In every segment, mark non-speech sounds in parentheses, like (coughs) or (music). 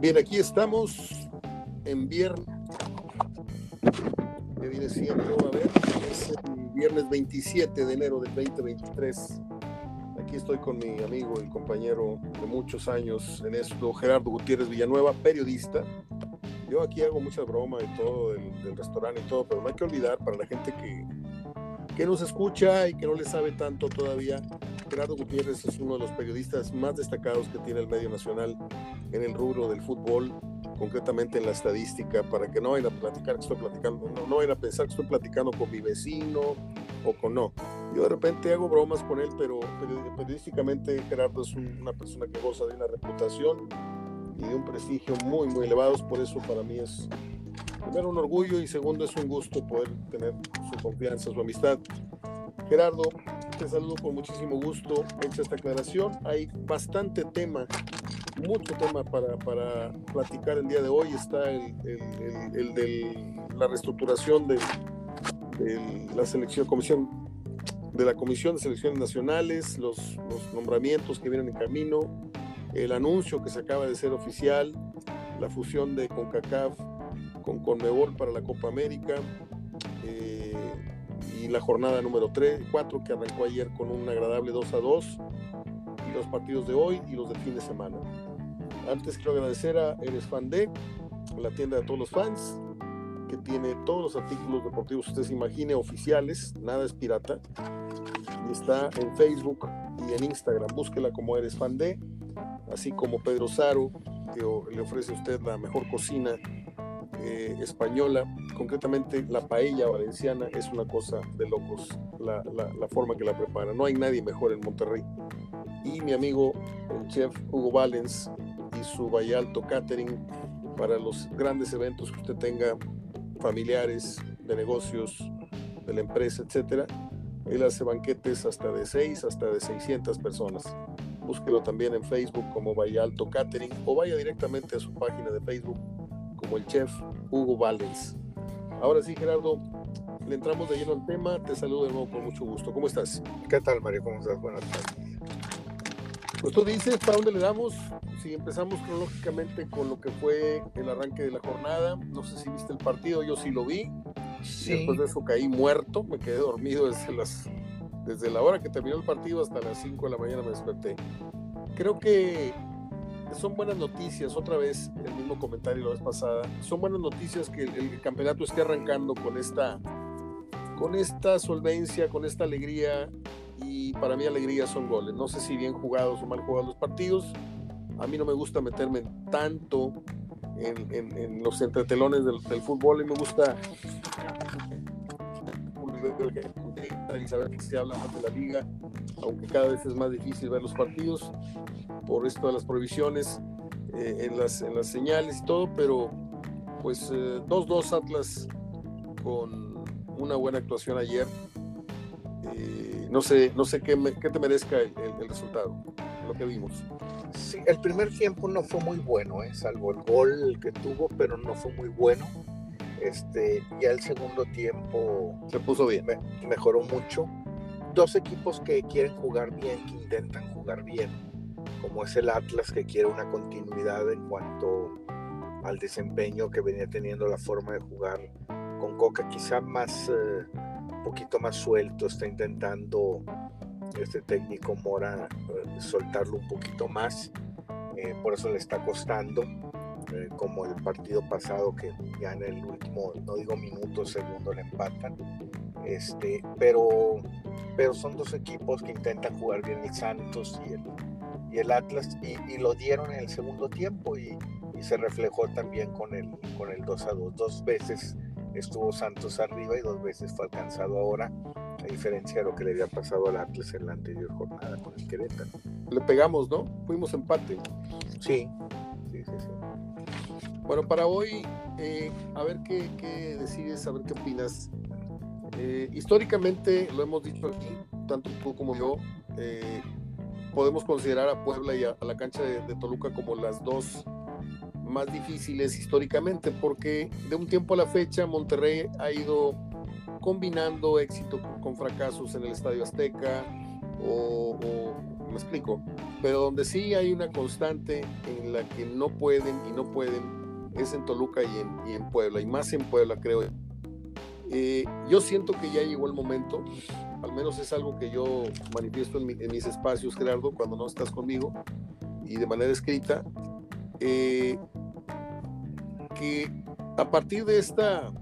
Bien, aquí estamos en viernes, viernes 27 de enero del 2023. Aquí estoy con mi amigo y compañero de muchos años en esto, Gerardo Gutiérrez Villanueva, periodista. Yo aquí hago mucha broma y todo del, del restaurante y todo, pero no hay que olvidar para la gente que, que nos escucha y que no le sabe tanto todavía, Gerardo Gutiérrez es uno de los periodistas más destacados que tiene el medio nacional en el rubro del fútbol, concretamente en la estadística, para que no vayan a platicar que estoy platicando, no, no vayan a pensar que estoy platicando con mi vecino o con no. Yo de repente hago bromas con él, pero periodísticamente Gerardo es una persona que goza de una reputación y de un prestigio muy, muy elevados, por eso para mí es primero un orgullo y segundo es un gusto poder tener su confianza, su amistad. Gerardo, te saludo con muchísimo gusto. Hecha esta aclaración, hay bastante tema, mucho tema para, para platicar el día de hoy. Está el, el, el, de la reestructuración de, de, la selección, comisión, de la Comisión de Selecciones Nacionales, los, los nombramientos que vienen en camino, el anuncio que se acaba de ser oficial, la fusión de CONCACAF con CONMEBOL para la Copa América. Eh, y la jornada número 3, 4 que arrancó ayer con un agradable 2 a 2 y los partidos de hoy y los del fin de semana. Antes quiero agradecer a Eres Fan de, la tienda de todos los fans, que tiene todos los artículos deportivos que usted se imagine, oficiales, nada es pirata. Y está en Facebook y en Instagram, búsquela como Eres Fan de, así como Pedro Saro, que le ofrece a usted la mejor cocina eh, española, concretamente la paella valenciana, es una cosa de locos la, la, forma que la prepara. No hay nadie mejor en Monterrey. Y mi amigo, el chef Hugo Valens y su Valle Alto Catering para los grandes eventos que usted tenga, familiares, de negocios, de la empresa, etcétera. Él hace banquetes hasta de 6 hasta de 600 personas. Búsquelo también en Facebook como Valle Alto Catering o vaya directamente a su página de Facebook como el chef Hugo Valens. Ahora sí, Gerardo, le entramos de lleno al tema. Te saludo de nuevo con mucho gusto. ¿Cómo estás? ¿Qué tal, Mario? ¿Cómo estás? Buenas tardes. Pues tú dices, ¿para dónde le damos? Si empezamos cronológicamente con lo que fue el arranque de la jornada, no sé si viste el partido, yo sí lo vi. Sí. Después de eso caí muerto, me quedé dormido desde, las, desde la hora que terminó el partido hasta las 5 de la mañana me desperté. Creo que son buenas noticias, otra vez el mismo comentario la vez pasada, son buenas noticias que el, el, campeonato esté arrancando con esta, con esta solvencia, con esta alegría y para mí alegría son goles. No sé si bien jugados o mal jugados los partidos, a mí no me gusta meterme tanto en, en, los entretelones del, del, fútbol y me gusta y saber que se habla más de la liga, aunque cada vez es más difícil ver los partidos por esto de las prohibiciones eh, en, las, en las señales y todo, pero pues 2-2 eh, Atlas con una buena actuación ayer. Eh, no sé, no sé qué, me, qué te merezca el, el, el, resultado, lo que vimos. Sí, el primer tiempo no fue muy bueno, ¿eh? salvo el gol que tuvo, pero no fue muy bueno. Este, ya el segundo tiempo se puso bien, me, mejoró mucho. Dos equipos que quieren jugar bien, que intentan jugar bien, como es el Atlas que quiere una continuidad en cuanto al desempeño que venía teniendo la forma de jugar con Coca, quizá más eh, un poquito más suelto, está intentando este técnico Mora eh, soltarlo un poquito más, eh, por eso le está costando eh, como el partido pasado que ya en el último, no digo minuto, segundo le empatan. Este, pero, pero son dos equipos que intentan jugar bien el Santos y el, y el Atlas y, y lo dieron en el segundo tiempo y, y, se reflejó también con el, con el 2 a 2. Dos veces estuvo Santos arriba y dos veces fue alcanzado ahora, a diferencia de lo que le había pasado al Atlas en la anterior jornada con el Querétaro. Le pegamos, ¿no? Fuimos empate. Sí, sí, sí. sí. Bueno, para hoy, eh, a ver qué, decides, a ver qué opinas. Eh, históricamente, lo hemos dicho aquí, tanto tú como yo, eh, podemos considerar a Puebla y a, la cancha de, de, Toluca como las dos más difíciles históricamente, porque de un tiempo a la fecha Monterrey ha ido combinando éxito con fracasos en el Estadio Azteca o, o me explico, pero donde sí hay una constante en la que no pueden y no pueden es en Toluca y en, y en Puebla, y más en Puebla creo. Eh, yo siento que ya llegó el momento, al menos es algo que yo manifiesto en, mis espacios, Gerardo, cuando no estás conmigo, y de manera escrita, eh, que a partir de, esta,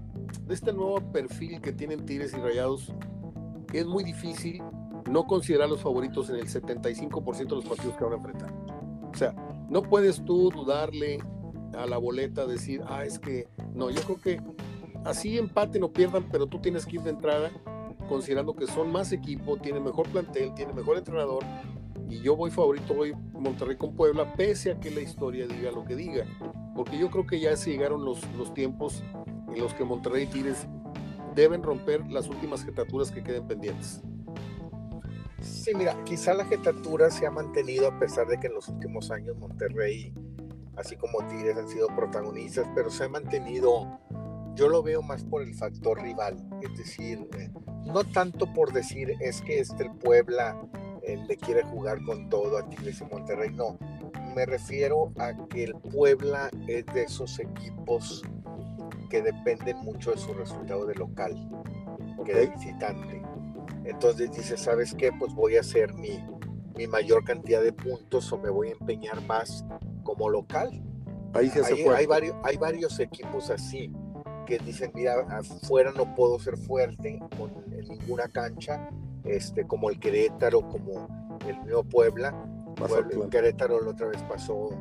de este nuevo perfil que tienen Tigres y Rayados, es muy difícil no considerar los favoritos en el 75% de los partidos que van a enfrentar. O sea, no puedes tú dudarle a la boleta, decir, ah, es que no, yo creo que así empaten o pierdan, pero tú tienes que ir de entrada considerando que son más equipo, tiene mejor plantel, tiene mejor entrenador, y yo voy favorito hoy Monterrey con Puebla, pese a que la historia diga lo que diga, porque yo creo que ya se llegaron los, los tiempos en los que Monterrey y Tigres deben romper las últimas jetaturas que queden pendientes. Sí, mira, quizá la jetatura se ha mantenido a pesar de que en los últimos años Monterrey, así como Tigres, han sido protagonistas, pero se ha mantenido, yo lo veo más por el factor rival, es decir, eh, no tanto por decir es que este el Puebla le quiere jugar con todo a Tigres y Monterrey, no, me refiero a que el Puebla es de esos equipos que dependen mucho de su resultado de local que de visitante. Entonces dice, ¿sabes qué? Pues voy a hacer mi, mi mayor cantidad de puntos o me voy a empeñar más como local. Ahí se hay, hay, varios, hay varios equipos así que dicen, mira, afuera no puedo ser fuerte con, en ninguna cancha, este, como el Querétaro, como el mismo Puebla. Puebla el Querétaro la otra vez pasó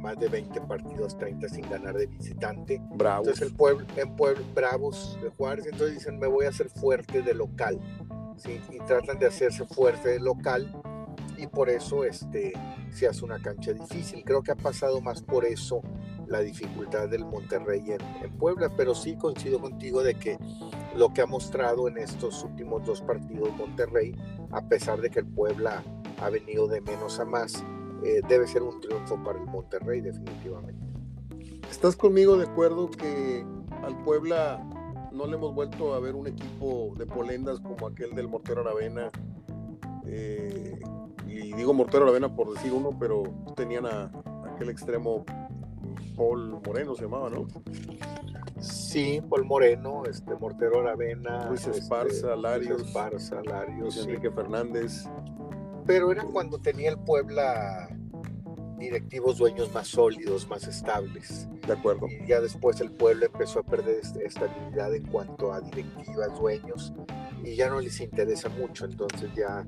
más de 20 partidos, 30 sin ganar de visitante. Bravos. Entonces el pueblo, en Puebla, Bravos de Juárez, entonces dicen, me voy a hacer fuerte de local. ¿sí? Y tratan de hacerse fuerte de local y por eso este, se hace una cancha difícil. Creo que ha pasado más por eso la dificultad del Monterrey en, Puebla, pero sí coincido contigo de que lo que ha mostrado en estos últimos dos partidos Monterrey, a pesar de que el Puebla ha venido de menos a más, eh, debe ser un triunfo para el Monterrey definitivamente. ¿Estás conmigo de acuerdo que al Puebla no le hemos vuelto a ver un equipo de polendas como aquel del Mortero Aravena? Eh, y digo Mortero Aravena por decir uno, pero tenían a, aquel extremo Paul Moreno se llamaba, ¿no? Sí, Paul Moreno, este Mortero Aravena, Luis Esparza, este, Larios, Luis Esparza, Larios, Enrique. Fernández. Pero era cuando tenía el Puebla directivos dueños más sólidos, más estables. De acuerdo. Y ya después el pueblo empezó a perder estabilidad en cuanto a directivas, dueños, y ya no les interesa mucho, entonces ya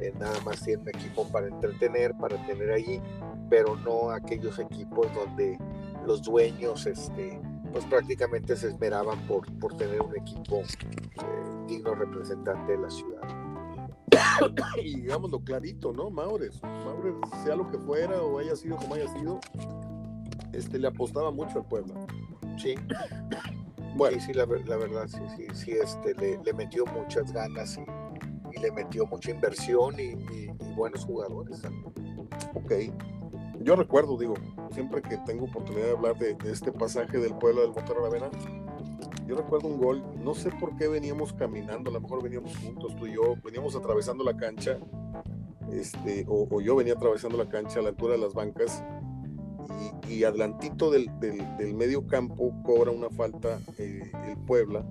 eh, nada más tienen equipo para entretener, para tener ahí, pero no aquellos equipos donde los dueños este, pues prácticamente se esmeraban por, por tener un equipo eh, digno representante de la ciudad. (coughs) y digámoslo clarito, ¿no? Maures, Maures, sea lo que fuera o haya sido como haya sido, este, le apostaba mucho al pueblo. Sí. (coughs) Bueno, sí, sí la, la, verdad, sí, sí, sí, este, le, le metió muchas ganas y, y, le metió mucha inversión y, y, y buenos jugadores también. Ok. Yo recuerdo, digo, siempre que tengo oportunidad de hablar de, de este pasaje del pueblo del Motor Aravena, yo recuerdo un gol, no sé por qué veníamos caminando, a lo mejor veníamos juntos, tú y yo, veníamos atravesando la cancha, este, o, o yo venía atravesando la cancha a la altura de las bancas, y, y adelantito del, del, del, medio campo cobra una falta eh, el Puebla,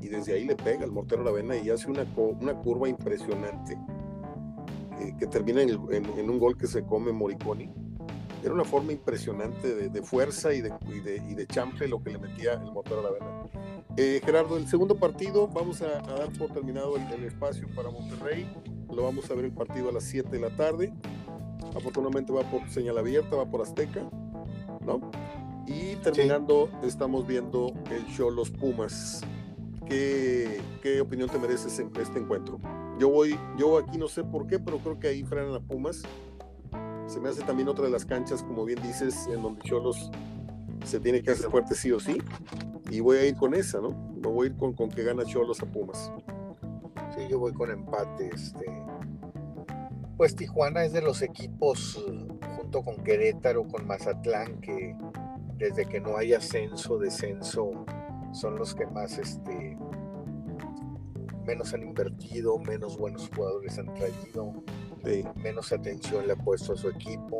y desde ahí le pega el mortero a la vena y hace una, una curva impresionante, eh, que termina en, el, en, en, un gol que se come Moriconi era una forma impresionante de, de fuerza y de, y, de, y de chample lo que le metía el motor a la vena. Eh, Gerardo, el segundo partido, vamos a, a dar por terminado el, el, espacio para Monterrey. Lo vamos a ver el partido a las 7 de la tarde. Afortunadamente va por señal abierta, va por Azteca, ¿no? Y terminando, sí. estamos viendo el show Los Pumas. ¿Qué, ¿Qué, opinión te merece este encuentro? Yo voy, yo aquí no sé por qué, pero creo que ahí frenan a Pumas se me hace también otra de las canchas, como bien dices, en donde Cholos se tiene que hacer fuerte sí o sí. Y voy a ir con esa, ¿no? Me voy a ir con, con que gana Cholos a Pumas. Sí, yo voy con empate. Este. Pues Tijuana es de los equipos, junto con Querétaro, con Mazatlán, que desde que no hay ascenso, descenso, son los que más este, menos han invertido, menos buenos jugadores han traído menos atención le ha puesto a su equipo,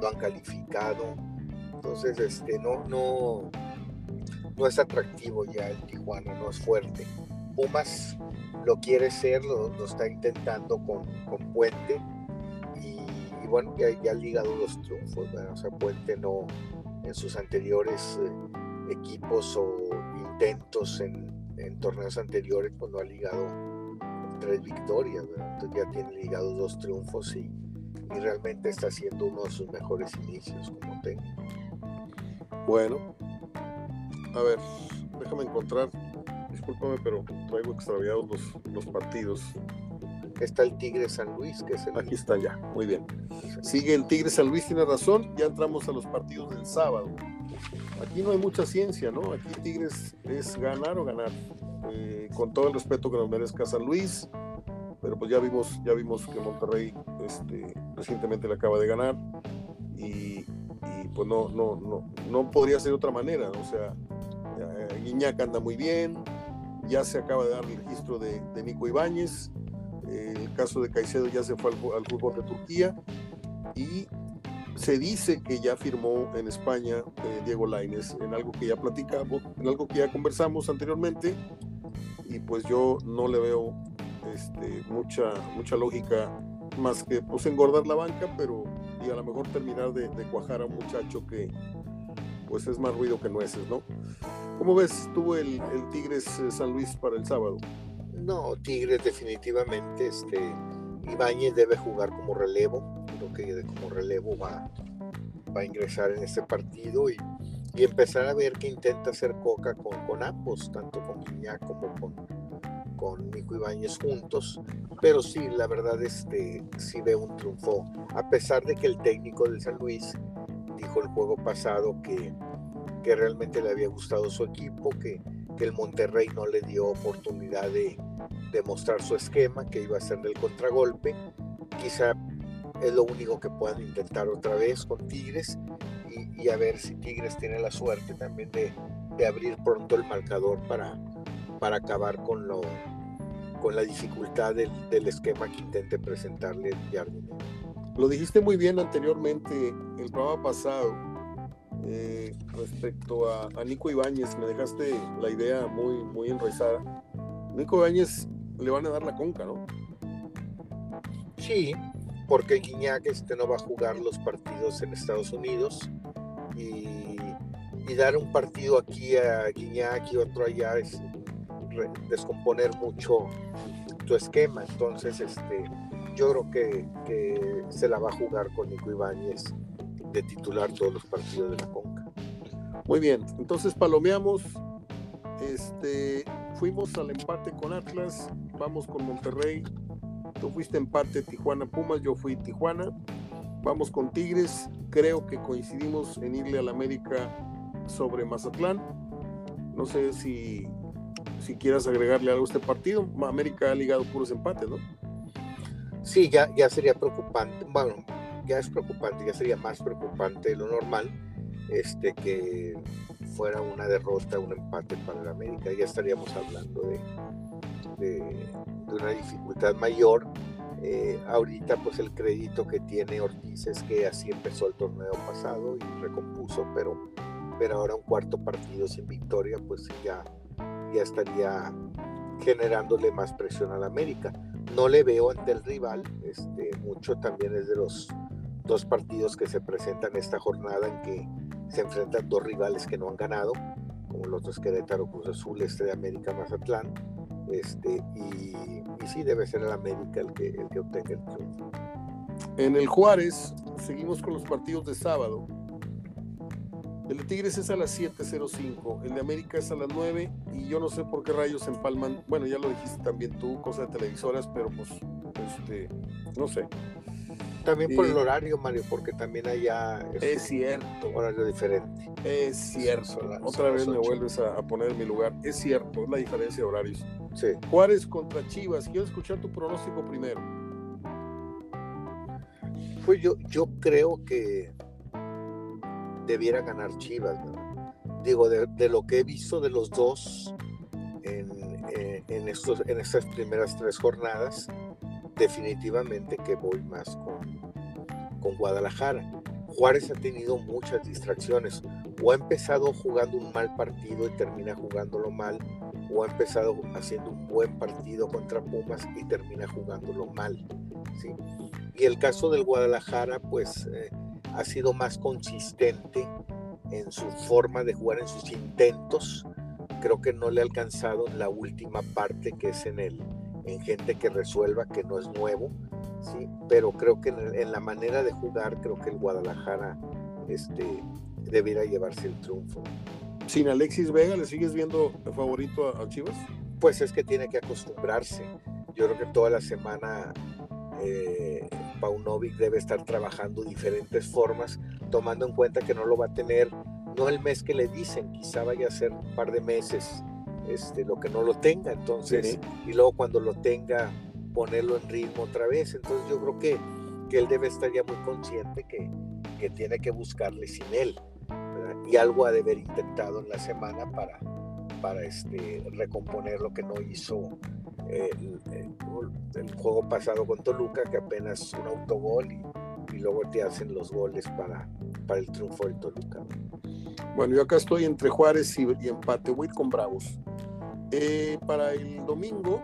lo han calificado. Entonces, este, no, no, no es atractivo ya el Tijuana, no es fuerte. Pumas lo quiere ser, lo, está intentando con, con Puente y, bueno, ya, ya, ha ligado los triunfos. O sea, Puente no en sus anteriores eh, equipos o intentos en, torneos anteriores, pues no ha ligado tres victorias, entonces ya tiene ligado dos triunfos y, y realmente está haciendo uno de sus mejores inicios como técnico. Bueno, a ver, déjame encontrar, discúlpame, pero traigo extraviados los, los partidos. Está el Tigre San Luis, que es el... Aquí está ya, muy bien. Sigue el Tigre San Luis, tiene razón, ya entramos a los partidos del sábado. Aquí no hay mucha ciencia, ¿no? Aquí Tigres es ganar o ganar. Eh, con todo el respeto que nos merezca San Luis, pero pues ya vimos, ya vimos que Monterrey este, recientemente le acaba de ganar y, y pues no, no, no, no podría ser de otra manera. O sea, Guiñac anda muy bien, ya se acaba de dar el registro de, Nico Ibáñez, el caso de Caicedo ya se fue al, fútbol de Turquía y se dice que ya firmó en España eh, Diego Laines en algo que ya platicamos, en algo que ya conversamos anteriormente y pues yo no le veo este, mucha, mucha lógica más que pues engordar la banca, pero y a lo mejor terminar de, de cuajar a un muchacho que pues es más ruido que nueces, ¿no? ¿Cómo ves tú el, Tigres eh, San Luis para el sábado? No, Tigres definitivamente, este, Ibáñez debe jugar como relevo, creo que como relevo va, a ingresar en este partido y, empezar a ver qué intenta hacer Coca con, con ambos, tanto con Guiñac como con, con Nico Ibáñez juntos, pero sí, la verdad, este, sí ve un triunfo, a pesar de que el técnico del San Luis dijo el juego pasado que que realmente le había gustado su equipo, que, que el Monterrey no le dio oportunidad de, de, mostrar su esquema, que iba a ser del contragolpe. Quizá es lo único que puedan intentar otra vez con Tigres y, y a ver si Tigres tiene la suerte también de, de abrir pronto el marcador para, para acabar con, lo, con la dificultad del, del esquema que intente presentarle Jardín. Lo dijiste muy bien anteriormente, el programa pasado eh, respecto a, Nico Ibáñez, me dejaste la idea muy, muy enraizada. Nico Ibáñez le van a dar la conca, ¿no? Sí, porque Guiñac este no va a jugar los partidos en Estados Unidos y, dar un partido aquí a Guiñac y otro allá es descomponer mucho tu esquema. Entonces, este, yo creo que, que se la va a jugar con Nico Ibáñez de titular todos los partidos de la Conca. Muy bien, entonces palomeamos, este, fuimos al empate con Atlas, vamos con Monterrey, tú fuiste empate Tijuana Pumas, yo fui Tijuana, vamos con Tigres, creo que coincidimos en irle al América sobre Mazatlán, no sé si, si quieras agregarle algo a este partido, América ha ligado puros empates, ¿no? Sí, ya, ya sería preocupante, bueno, ya es preocupante, ya sería más preocupante de lo normal este, que fuera una derrota, un empate para el América. Ya estaríamos hablando de, de, una dificultad mayor. Eh, ahorita pues el crédito que tiene Ortiz es que así empezó el torneo pasado y recompuso, pero, pero ahora un cuarto partido sin victoria pues ya, ya estaría generándole más presión al América. No le veo ante el rival, este, mucho también es de los dos partidos que se presentan esta jornada en que se enfrentan dos rivales que no han ganado, como los dos Querétaro, Cruz Azul, Este de América, Mazatlán, este, y, sí debe ser el América el que, el que obtenga el triunfo. En el Juárez seguimos con los partidos de sábado. El de Tigres es a las 7.05, el de América es a las 9 y yo no sé por qué rayos empalman, bueno ya lo dijiste también tú, cosa de televisoras, pero pues este, no sé. También por el horario, Mario, porque también allá es, es cierto. horario diferente. Es cierto. Otra vez me vuelves a, poner en mi lugar. Es cierto, es la diferencia de horarios. Sí. Juárez contra Chivas. Quiero escuchar tu pronóstico primero. Pues yo, yo creo que debiera ganar Chivas. Digo, de, lo que he visto de los dos en, eh, en, estos, en estas primeras tres jornadas, definitivamente que voy más con, con Guadalajara. Juárez ha tenido muchas distracciones. O ha empezado jugando un mal partido y termina jugándolo mal, o ha empezado haciendo un buen partido contra Pumas y termina jugándolo mal. Y el caso del Guadalajara, pues eh, ha sido más consistente en su forma de jugar, en sus intentos. Creo que no le ha alcanzado la última parte, que es en, el, en gente que resuelva, que no es nuevo ¿sí? pero creo que en, la manera de jugar, creo que el Guadalajara este, debiera llevarse el triunfo. ¿Sin Alexis Vega le sigues viendo favorito a, Chivas? Pues es que tiene que acostumbrarse. Yo creo que toda la semana eh, Paunovic debe estar trabajando diferentes formas, tomando en cuenta que no lo va a tener, no el mes que le dicen, quizá vaya a ser un par de meses este, lo que no lo tenga. Entonces, y luego cuando lo tenga, ponerlo en ritmo otra vez. Entonces yo creo que, que él debe estar ya muy consciente que, que tiene que buscarle sin él. Y algo ha de haber intentado en la semana para, para este, recomponer lo que no hizo el, el, juego pasado con Toluca, que apenas un autogol y, y, luego te hacen los goles para, para el triunfo del Toluca. Bueno, yo acá estoy entre Juárez y, y empate, voy con Bravos. Eh, para el domingo,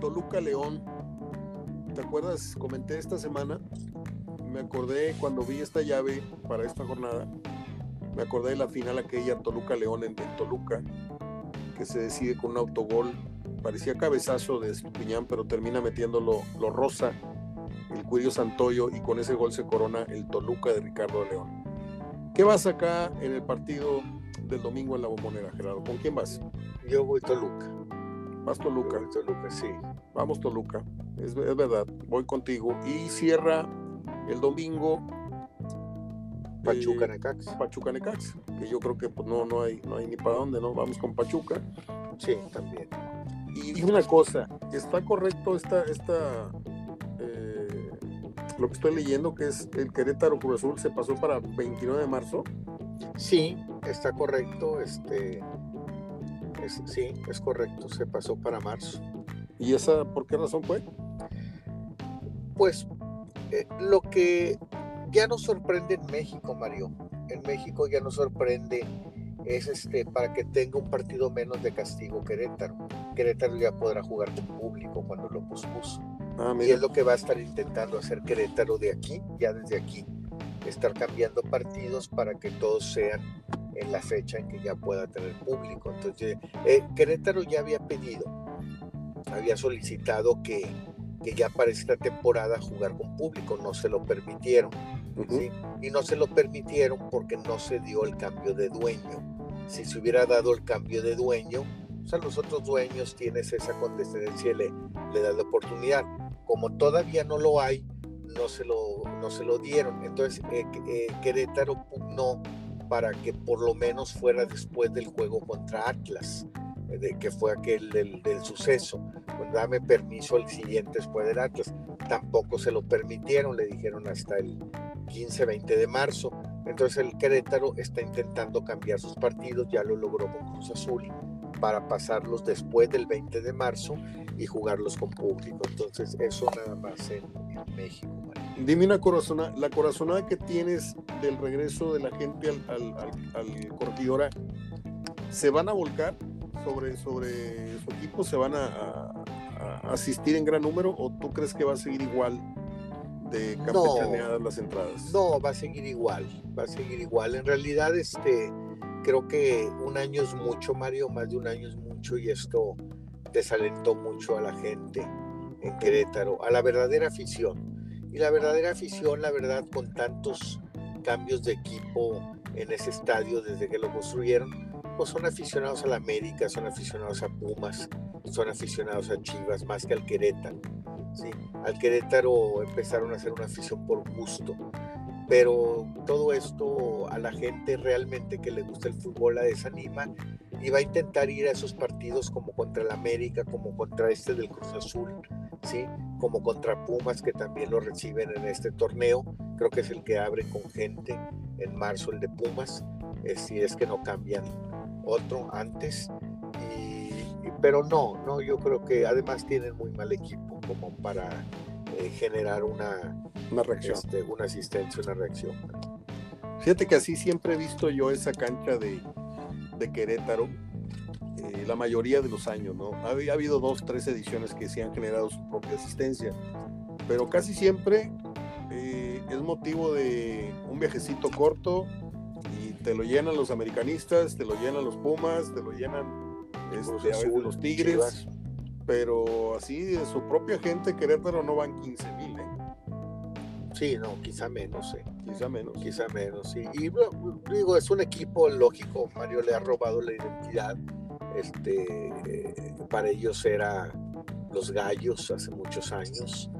Toluca León ¿te acuerdas? Comenté esta semana, me acordé cuando vi esta llave para esta jornada, me acordé de la final aquella Toluca-León en, Toluca, que se decide con un autogol, parecía cabezazo de Estupiñán, pero termina metiéndolo lo rosa, el Cuirio Santoyo, y con ese gol se corona el Toluca de Ricardo León. ¿Qué vas acá en el partido del domingo en la bombonera, Gerardo? ¿Con quién vas? Yo voy Toluca. Vas Toluca. Toluca, sí. Vamos Toluca, es, verdad, voy contigo. Y cierra el domingo. Pachuca eh, Necax. Pachuca Necax, que yo creo que pues, no, no, hay, no hay ni para dónde, ¿no? Vamos con Pachuca. Sí, también. Y, una cosa, ¿está correcto esta, esta eh, lo que estoy leyendo, que es el Querétaro Cruz Azul se pasó para 29 de marzo? Sí, está correcto. Este, sí, es correcto, se pasó para marzo. ¿Y esa por qué razón fue? Pues eh, lo que ya nos sorprende en México, Mario, en México ya nos sorprende es este para que tenga un partido menos de castigo Querétaro. Querétaro ya podrá jugar con público cuando lo pospuso. Ah, y es lo que va a estar intentando hacer Querétaro de aquí, ya desde aquí, estar cambiando partidos para que todos sean en la fecha en que ya pueda tener público. Entonces, eh, Querétaro ya había pedido, había solicitado que, que, ya para esta temporada jugar con público, no se lo permitieron. Y no se lo permitieron porque no se dio el cambio de dueño. Si se hubiera dado el cambio de dueño, o sea, los otros dueños tienes esa condescendencia y le, le das la oportunidad. Como todavía no lo hay, no se lo, no se lo dieron. Entonces, eh, eh, Querétaro pugnó para que por lo menos fuera después del juego contra Atlas, de, que fue aquel del, suceso. Pues dame permiso el siguiente después del Atlas. Tampoco se lo permitieron, le dijeron hasta el 15-20 de marzo. Entonces el Querétaro está intentando cambiar sus partidos, ya lo logró con Cruz Azul, para pasarlos después del 20 de marzo y jugarlos con público. Entonces eso nada más en, México. Dime una corazonada, la corazonada que tienes del regreso de la gente al, al, al, corregidora, ¿se van a volcar sobre, sobre su equipo? ¿Se van a, asistir en gran número o tú crees que va a seguir igual de campechaneadas las entradas? No, va a seguir igual, va a seguir igual. En realidad, este, creo que un año es mucho, Mario, más de un año es mucho y esto desalentó mucho a la gente en Querétaro, a la verdadera afición y la verdadera afición, la verdad, con tantos cambios de equipo en ese estadio desde que lo construyeron, pues son aficionados a la América, son aficionados a Pumas, son aficionados a Chivas, más que al Querétaro. ¿sí? Al Querétaro empezaron a hacer una afición por gusto, pero todo esto a la gente realmente que le gusta el fútbol la desanima y va a intentar ir a esos partidos como contra el América, como contra este del Cruz Azul, ¿sí? como contra Pumas que también lo reciben en este torneo. Creo que es el que abre con gente en marzo el de Pumas, eh, si es que no cambian otro antes. pero no, no, yo creo que además tienen muy mal equipo como para eh, generar una, una reacción. Este, una asistencia, una reacción. Fíjate que así siempre he visto yo esa cancha de, de Querétaro, eh, la mayoría de los años, ¿no? Ha, ha, habido dos, tres ediciones que sí han generado su propia asistencia, pero casi siempre eh, es motivo de un viajecito corto y te lo llenan los americanistas, te lo llenan los Pumas, te lo llenan este, a veces los Tigres, Chivas. pero así de su propia gente, Querétaro no van 15 mil, ¿eh? Sí, no, quizá menos, ¿eh? Quizá menos. Quizá menos, sí. Y digo, es un equipo lógico, Mario le ha robado la identidad. Este, eh, para ellos era los gallos hace muchos años,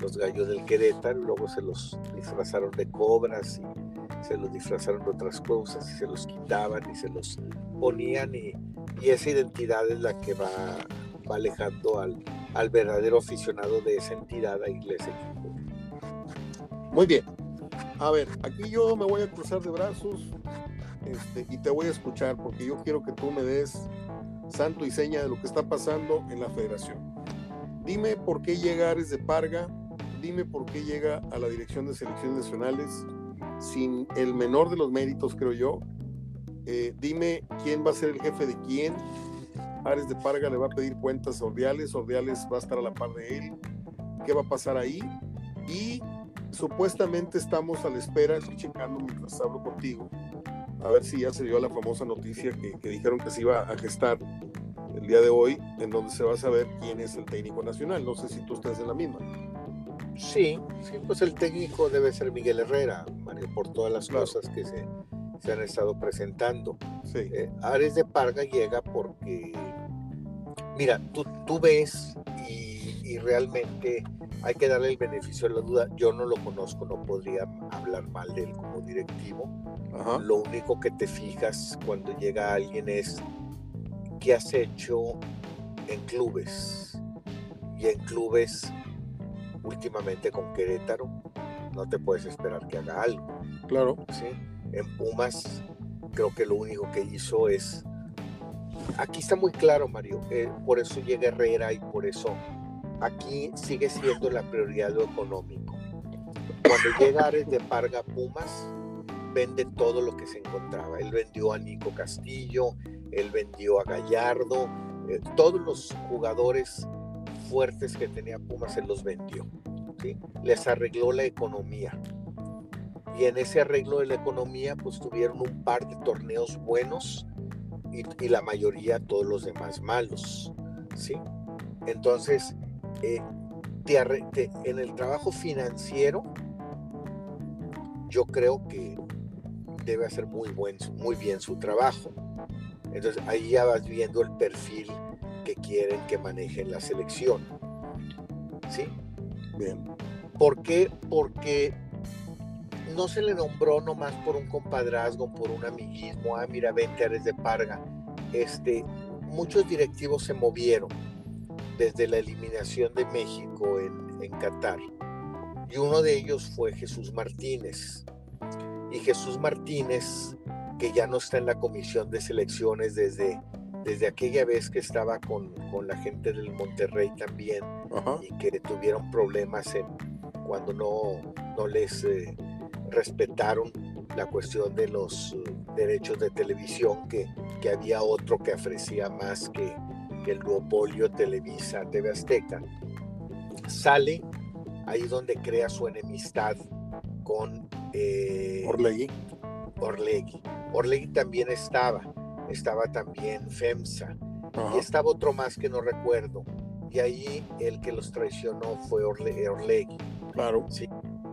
los gallos del Querétaro, luego se los disfrazaron de cobras y se los disfrazaron de otras cosas y se los quitaban y se los ponían y, y esa identidad es la que va, va alejando al, al verdadero aficionado de esa entidad a equipo. Muy bien. A ver, aquí yo me voy a cruzar de brazos este, y te voy a escuchar porque yo quiero que tú me des santo y seña de lo que está pasando en la federación. Dime por qué llega Ares de Parga, dime por qué llega a la dirección de selecciones nacionales sin el menor de los méritos, creo yo. Eh, dime quién va a ser el jefe de quién. Ares de Parga le va a pedir cuentas a Ordiales, Ordiales va a estar a la par de él. ¿Qué va a pasar ahí? Y supuestamente estamos a la espera, estoy checando mientras hablo contigo, a ver si ya se dio la famosa noticia que, que, dijeron que se iba a gestar el día de hoy, en donde se va a saber quién es el técnico nacional. No sé si tú estás en la misma. Sí, sí, pues el técnico debe ser Miguel Herrera, Mario, por todas las claro. cosas que se, se, han estado presentando. Sí. Eh, Ares de Parga llega porque, mira, tú, tú ves y, y realmente hay que darle el beneficio de la duda. Yo no lo conozco, no podría hablar mal de él como directivo. Ajá. Lo único que te fijas cuando llega alguien es qué has hecho en clubes. Y en clubes, últimamente con Querétaro, no te puedes esperar que haga algo. Claro. ¿sí? En Pumas, creo que lo único que hizo es. Aquí está muy claro, Mario. Eh, por eso llega Herrera y por eso aquí sigue siendo la prioridad lo económico. Cuando llega Ares de Parga Pumas, vende todo lo que se encontraba. Él vendió a Nico Castillo, él vendió a Gallardo, eh, todos los jugadores fuertes que tenía Pumas, él los vendió. ¿sí? Les arregló la economía. Y en ese arreglo de la economía, pues tuvieron un par de torneos buenos y, y la mayoría, todos los demás malos. ¿sí? Entonces, eh, en el trabajo financiero, yo creo que debe hacer muy, buen, muy bien su trabajo. Entonces ahí ya vas viendo el perfil que quieren que manejen la selección. ¿Sí? Bien. ¿Por qué? Porque no se le nombró nomás por un compadrazgo, por un amiguismo, ah, mira, vente Ares de Parga. Este, muchos directivos se movieron desde la eliminación de México en, en Qatar. Y uno de ellos fue Jesús Martínez. Y Jesús Martínez, que ya no está en la comisión de selecciones desde, desde aquella vez que estaba con, con la gente del Monterrey también Ajá. y que tuvieron problemas en, cuando no, no les eh, respetaron la cuestión de los uh, derechos de televisión, que, que había otro que ofrecía más que, que el duopolio Televisa TV Azteca, sale ahí donde crea su enemistad con eh, Orlegui. Orlegui. Orlegui también estaba, estaba también FEMSA, Ajá. y estaba otro más que no recuerdo. Y ahí el que los traicionó fue Orle Orlegui. Claro. Sí,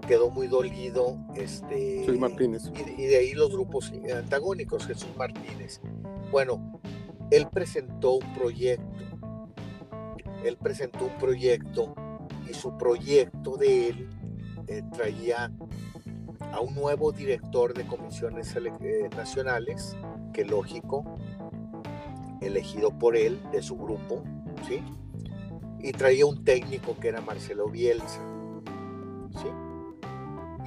quedó muy dolido. Este, Jesús Martínez. Y, y, de ahí los grupos antagónicos, Jesús Martínez. Bueno, él presentó un proyecto. Él presentó un proyecto y su proyecto de él eh, traía a un nuevo director de comisiones eh, nacionales, que lógico, elegido por él, de su grupo, ¿sí? Y traía un técnico que era Marcelo Bielsa, ¿sí?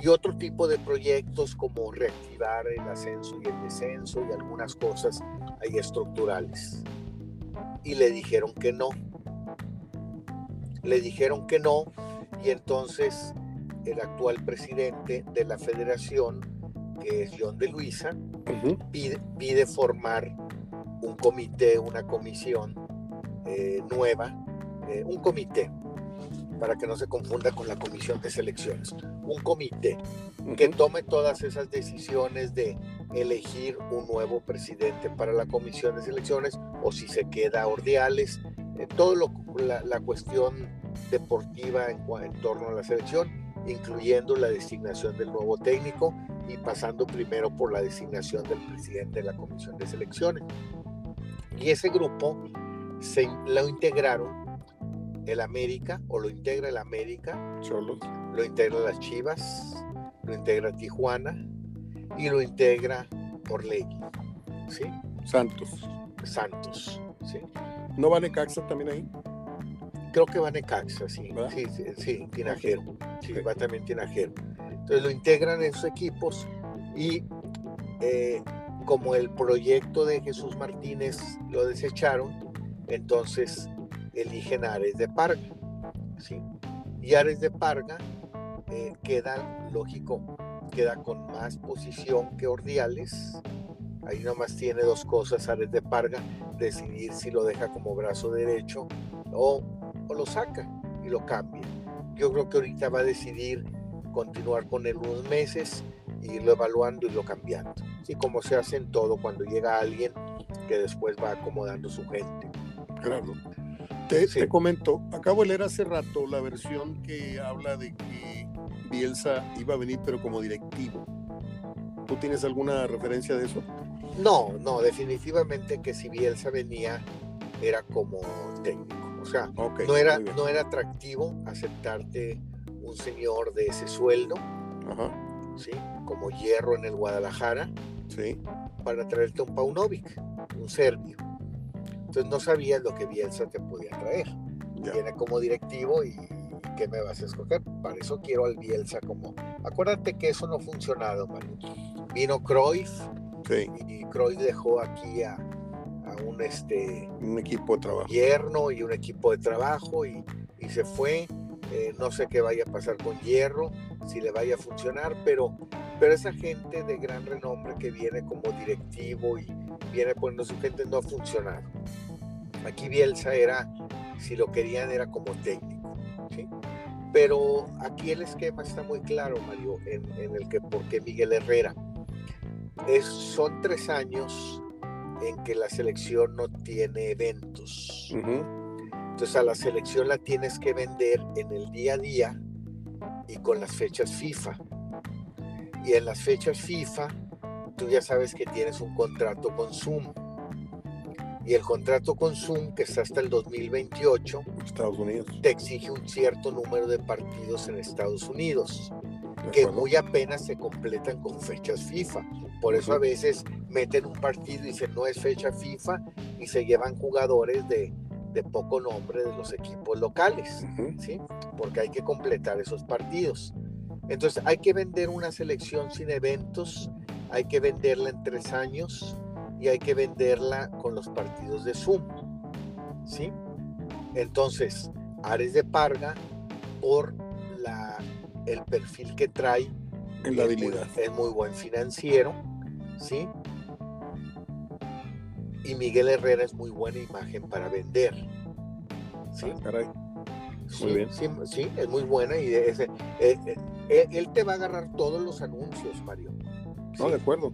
Y otro tipo de proyectos como reactivar el ascenso y el descenso y algunas cosas ahí estructurales. Y le dijeron que no. Le dijeron que no Y entonces el actual presidente de la federación, que es John de Luisa, pide, pide, formar un comité, una comisión eh, nueva, eh, un comité, para que no se confunda con la comisión de selecciones, un comité que tome todas esas decisiones de elegir un nuevo presidente para la comisión de selecciones o si se queda Ordiales, eh, todo lo, la, la, cuestión deportiva en, en torno a la selección, incluyendo la designación del nuevo técnico y pasando primero por la designación del presidente de la comisión de selecciones. Y ese grupo se lo integraron el América o lo integra el América, Cholos. lo integra las Chivas, lo integra Tijuana y lo integra Orlegui, ¿sí? Santos. Santos, ¿sí? ¿No va Necaxa también ahí? Creo que va Necaxa, sí, sí, sí, sí, Tinajero, sí, va también Tinajero. Entonces lo integran en esos equipos y eh, como el proyecto de Jesús Martínez lo desecharon, entonces eligen a Ares de Parga. ¿sí? Y Ares de Parga eh, queda, lógico, queda con más posición que Ordiales. Ahí nomás tiene dos cosas Ares de Parga, decidir si lo deja como brazo derecho o, o lo saca y lo cambia. Yo creo que ahorita va a decidir continuar con él unos meses, irlo evaluando y lo cambiando. Así como se hace en todo cuando llega alguien que después va acomodando su gente. Claro. Te, sí. te, comento, acabo de leer hace rato la versión que habla de que Bielsa iba a venir pero como directivo. ¿Tú tienes alguna referencia de eso? No, no, definitivamente que si Bielsa venía era como técnico. O sea, okay, no, era, no era atractivo aceptarte un señor de ese sueldo, Ajá. ¿sí? como hierro en el Guadalajara, sí. para traerte un Paunovic, un serbio. Entonces no sabías lo que Bielsa te podía traer. Ya. Viene como directivo y ¿qué me vas a escoger? Para eso quiero al Bielsa como... Acuérdate que eso no ha funcionado, Mario. Vino Cruyff sí. y Cruyff dejó aquí a, este, un equipo de trabajo. Yerno y un equipo de trabajo y, y se fue. Eh, no sé qué vaya a pasar con Hierro, si le vaya a funcionar, pero, pero esa gente de gran renombre que viene como directivo y viene poniendo su gente no ha funcionado. Aquí Bielsa era, si lo querían, era como técnico. Pero aquí el esquema está muy claro, Mario, en, en el que por qué Miguel Herrera. Es, son tres años en que la selección no tiene eventos. Uh -huh. Entonces a la selección la tienes que vender en el día a día y con las fechas FIFA. Y en las fechas FIFA, tú ya sabes que tienes un contrato con Zoom. Y el contrato con Zoom, que está hasta el 2028, Estados Unidos. te exige un cierto número de partidos en Estados Unidos, que muy apenas se completan con fechas FIFA. Por eso a veces meten un partido y dicen no es fecha FIFA y se llevan jugadores de, de poco nombre de los equipos locales, uh -huh. ¿sí? Porque hay que completar esos partidos. Entonces hay que vender una selección sin eventos, hay que venderla en tres años y hay que venderla con los partidos de Zoom, ¿sí? Entonces, Ares de Parga, por la, el perfil que trae, en la habilidad. Es muy, es muy buen financiero, ¿sí? y Miguel Herrera es muy buena imagen para vender. ¿Sí? Ah, caray. Muy sí, bien. Sí, sí, es muy buena y ese, eh, eh, él te va a agarrar todos los anuncios, Mario. No, de acuerdo.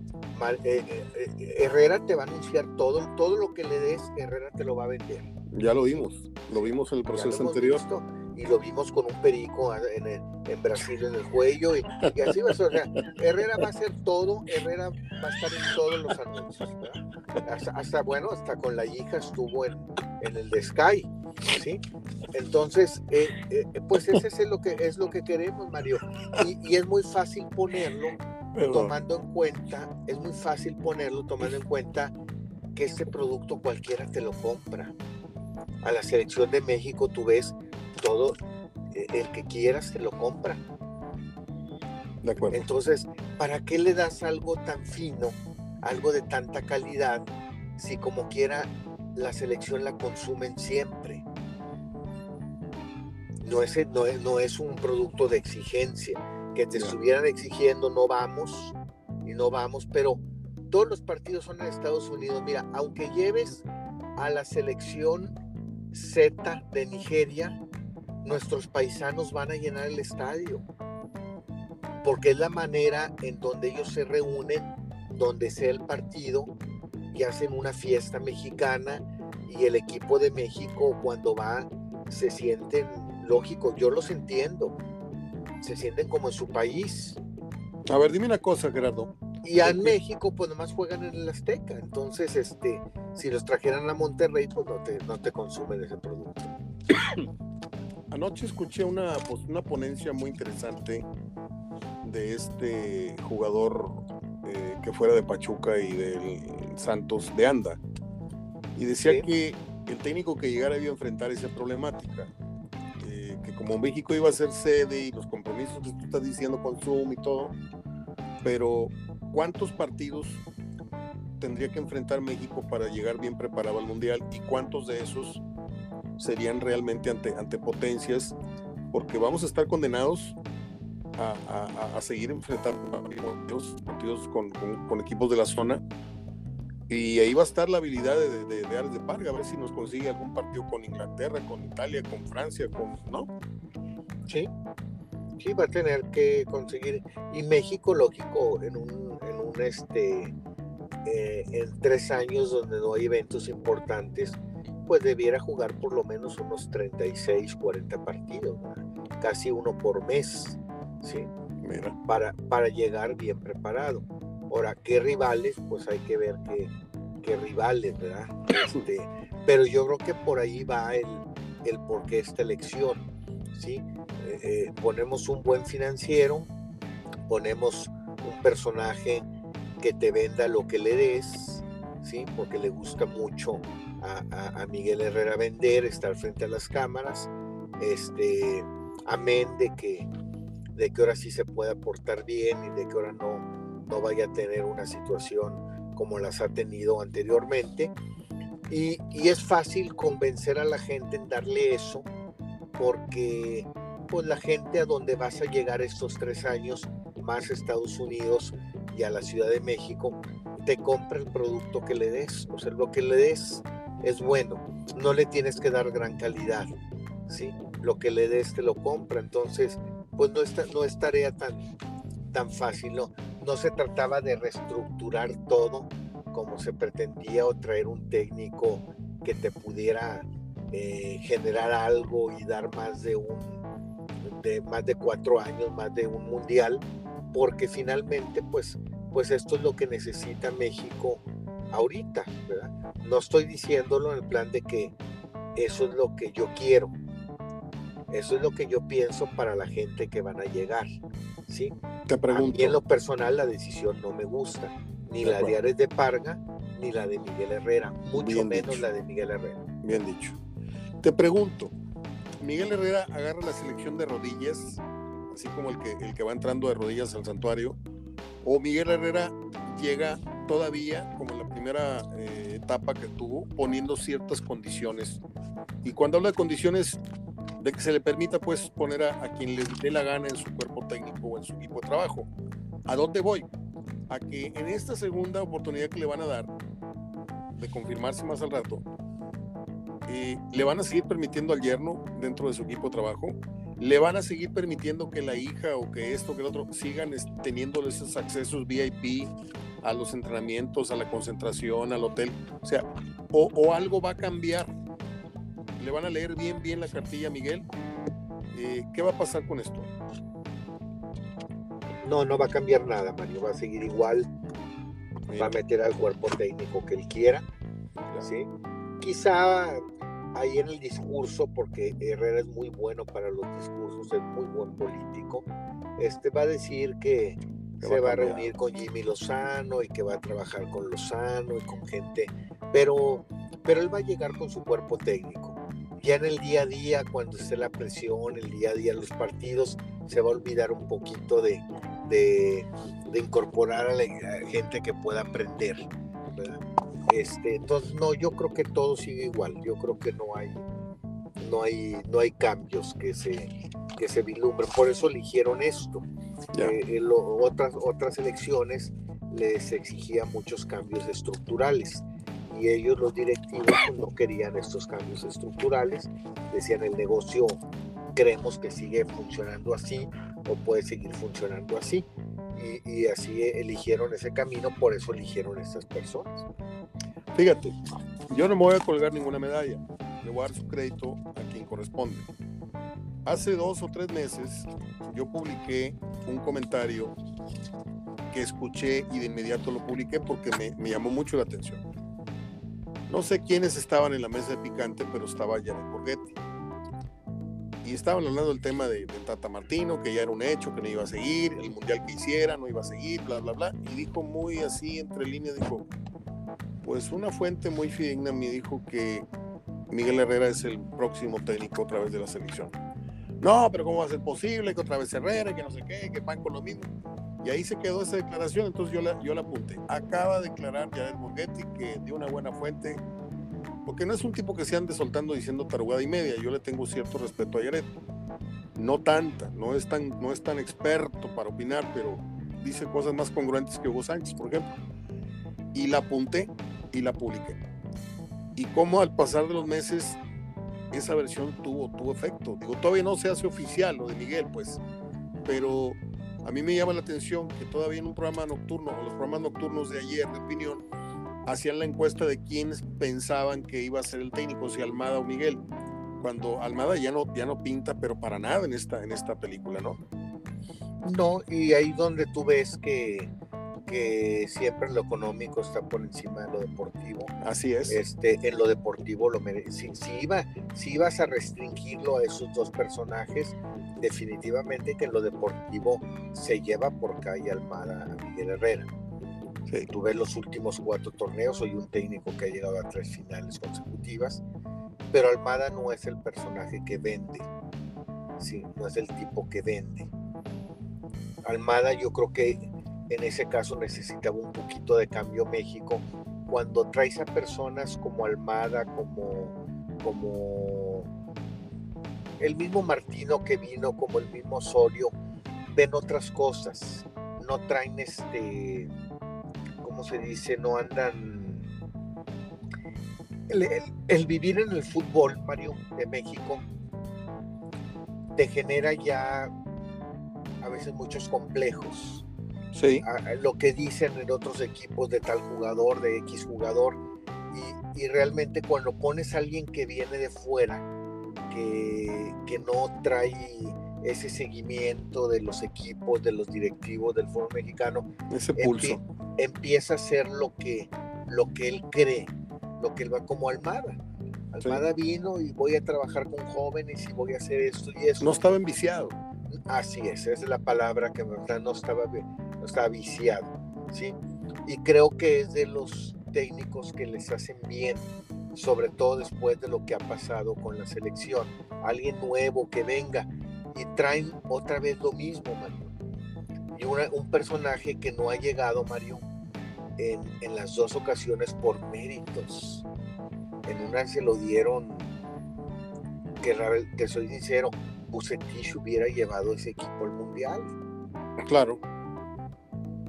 Eh, Herrera te va a anunciar todo, todo lo que le des, Herrera te lo va a vender. Ya lo vimos, lo vimos en el proceso anterior. Visto, y lo vimos con un perico en, el, en Brasil en el cuello y, y así va a ser. O sea, Herrera va a hacer todo, Herrera va a estar en todos los anuncios. Hasta, hasta, bueno, hasta con la hija estuvo en, en el de Sky, ¿sí? Entonces, eh, eh, pues ese es lo que es lo que queremos, Mario. Y, y es muy fácil ponerlo Perdón. tomando en cuenta, es muy fácil ponerlo tomando en cuenta que este producto cualquiera te lo compra. A la selección de México tú ves todo, eh, el que quieras te lo compra. De acuerdo. Entonces, ¿para qué le das algo tan fino, algo de tanta calidad, si como quiera la selección la consumen siempre? no es, no es, no es un producto de exigencia, que te estuvieran exigiendo, no vamos, y no vamos, pero todos los partidos son en Estados Unidos. Mira, aunque lleves a la selección Z de Nigeria, nuestros paisanos van a llenar el estadio, porque es la manera en donde ellos se reúnen, donde sea el partido, y hacen una fiesta mexicana, y el equipo de México cuando va se sienten lógicos, yo los entiendo, se sienten como en su país. A ver, dime una cosa, Gerardo. Y en México, pues nomás juegan en el Azteca. Entonces, este, si los trajeran a Monterrey, pues no te, no te consumen ese producto. (coughs) Anoche escuché una, pues, una ponencia muy interesante de este jugador eh, que fuera de Pachuca y del Santos de Anda. Y decía que el técnico que llegara iba a enfrentar esa problemática. Eh, que como México iba a ser sede y los compromisos que tú estás diciendo con Zoom y todo, pero ¿cuántos partidos tendría que enfrentar México para llegar bien preparado al Mundial y cuántos de esos serían realmente ante, ante potencias? Porque vamos a estar condenados a, seguir enfrentando partidos, con, con, equipos de la zona. Y ahí va a estar la habilidad de, de, de Ares de Parga, a ver si nos consigue algún partido con Inglaterra, con Italia, con Francia, con, ¿no? Sí, sí, va a tener que conseguir. Y México, lógico, en un, en un este, eh, en tres años donde no hay eventos importantes, pues debiera jugar por lo menos unos 36, 40 partidos, casi uno por mes, ¿sí? Para, para llegar bien preparado. Ahora, ¿qué rivales? Pues hay que ver qué, qué rivales, ¿verdad? (clears throat) Este, pero yo creo que por ahí va el, el por qué esta elección, ¿sí? Eh, ponemos un buen financiero, ponemos un personaje que te venda lo que le des, ¿sí? porque le gusta mucho a, Miguel Herrera vender, estar frente a las cámaras, este, amén de que, de que ahora sí se pueda portar bien y de que ahora no, no vaya a tener una situación como las ha tenido anteriormente. Y, y es fácil convencer a la gente en darle eso, porque pues la gente a donde vas a llegar estos tres años, más Estados Unidos y a la Ciudad de México, te compra el producto que le des. O sea, lo que le des es bueno. No le tienes que dar gran calidad. ¿sí? Lo que le des te lo compra. Entonces, pues no, está, no es tarea tan, tan fácil. No, no se trataba de reestructurar todo como se pretendía o traer un técnico que te pudiera eh, generar algo y dar más de un de más de cuatro años, más de un mundial, porque finalmente pues, pues esto es lo que necesita México ahorita, ¿verdad? No estoy diciéndolo en el plan de que eso es lo que yo quiero, eso es lo que yo pienso para la gente que van a llegar, ¿sí? Te pregunto. A en lo personal la decisión no me gusta, ni la de Ares de Parga, ni la de Miguel Herrera, mucho menos la de Miguel Herrera. Bien dicho. Te pregunto, Miguel Herrera agarra la selección de rodillas, así como el que, el que va entrando de rodillas al santuario, o Miguel Herrera llega todavía, como en la primera eh, etapa que tuvo, poniendo ciertas condiciones. Y cuando habla de condiciones, de que se le permita pues poner a, quien le dé la gana en su cuerpo técnico o en su equipo de trabajo. ¿A dónde voy? A que en esta segunda oportunidad que le van a dar, de confirmarse más al rato, le van a seguir permitiendo al yerno dentro de su equipo de trabajo, le van a seguir permitiendo que la hija o que esto, que el otro, sigan teniendo esos accesos VIP a los entrenamientos, a la concentración, al hotel. O sea, o, algo va a cambiar. Le van a leer bien, bien la cartilla Miguel. Eh, ¿Qué va a pasar con esto? No, no va a cambiar nada, Mario. Va a seguir igual. Va a meter al cuerpo técnico que él quiera. ¿sí? Quizá ahí en el discurso, porque Herrera es muy bueno para los discursos, es muy buen político, este va a decir que se va a, reunir con Jimmy Lozano y que va a trabajar con Lozano y con gente, pero, pero él va a llegar con su cuerpo técnico. Ya en el día a día, cuando esté la presión, el día a día los partidos, se va a olvidar un poquito de, de, incorporar a la gente que pueda aprender. Este, entonces, no, yo creo que todo sigue igual. Yo creo que no hay, no hay, no hay cambios que se, que se vislumbren. Por eso eligieron esto. Eh, otras, otras elecciones les exigían muchos cambios estructurales y ellos los directivos pues, no querían estos cambios estructurales, decían el negocio creemos que sigue funcionando así o puede seguir funcionando así y, y así eligieron ese camino, por eso eligieron estas personas. Fíjate, yo no me voy a colgar ninguna medalla, le voy a dar su crédito a quien corresponde. Hace dos o tres meses yo publiqué un comentario que escuché y de inmediato lo publiqué porque me, me llamó mucho la atención. No sé quiénes estaban en la mesa de picante, pero estaba Janet Borghetti. Y estaban hablando del tema de, de, Tata Martino, que ya era un hecho, que no iba a seguir, el mundial que hiciera, no iba a seguir, bla, bla, bla. Y dijo muy así, entre líneas, dijo, pues una fuente muy fidedigna me dijo que Miguel Herrera es el próximo técnico otra vez de la selección. No, pero ¿cómo va a ser posible que otra vez Herrera, que no sé qué, que van con lo mismo? Y ahí se quedó esa declaración, entonces yo la, yo la apunté. Acaba de declarar Jared Borghetti que de una buena fuente, porque no es un tipo que se ande soltando diciendo tarugada y media, yo le tengo cierto respeto a Jared. No tanta, no es tan, no es tan experto para opinar, pero dice cosas más congruentes que Hugo Sánchez, por ejemplo. Y la apunté y la publiqué. Y cómo al pasar de los meses esa versión tuvo, tuvo efecto. Digo, todavía no se hace oficial lo de Miguel, pues, pero a mí me llama la atención que todavía en un programa nocturno, o los programas nocturnos de ayer de opinión, hacían la encuesta de quiénes pensaban que iba a ser el técnico, si Almada o Miguel, cuando Almada ya no, ya no pinta, pero para nada en esta, en esta película, ¿no? No, y ahí donde tú ves que que siempre lo económico está por encima de lo deportivo. Así es. Este, en lo deportivo lo merece. Si, si, iba, si ibas a restringirlo a esos dos personajes, definitivamente que en lo deportivo se lleva por calle Almada a Miguel Herrera. Sí. Tú ves los últimos cuatro torneos, soy un técnico que ha llegado a tres finales consecutivas, pero Almada no es el personaje que vende, sí, no es el tipo que vende. Almada yo creo que en ese caso necesitaba un poquito de cambio México. Cuando traes a personas como Almada, como, como el mismo Martino que vino, como el mismo Osorio, ven otras cosas. No traen este, ¿cómo se dice? No andan... El, el, el vivir en el fútbol, Mario, de México, te genera ya a veces muchos complejos sí. a, lo que dicen en otros equipos de tal jugador, de X jugador, y, y, realmente cuando pones a alguien que viene de fuera, que, que no trae ese seguimiento de los equipos, de los directivos del fútbol mexicano, ese pulso. Empie, empieza a ser lo que, lo que él cree, lo que él va como Almada. Almada sí. vino y voy a trabajar con jóvenes y voy a hacer esto y eso. No estaba enviciado. Así es, esa es la palabra que verdad no estaba estaba viciado, ¿sí? Y creo que es de los técnicos que les hacen bien, sobre todo después de lo que ha pasado con la selección. Alguien nuevo que venga y traen otra vez lo mismo, Mario. Y una, un personaje que no ha llegado, Mario, en, en, las dos ocasiones por méritos. En una se lo dieron, que, que soy sincero, Bucetich hubiera llevado ese equipo al Mundial. Claro.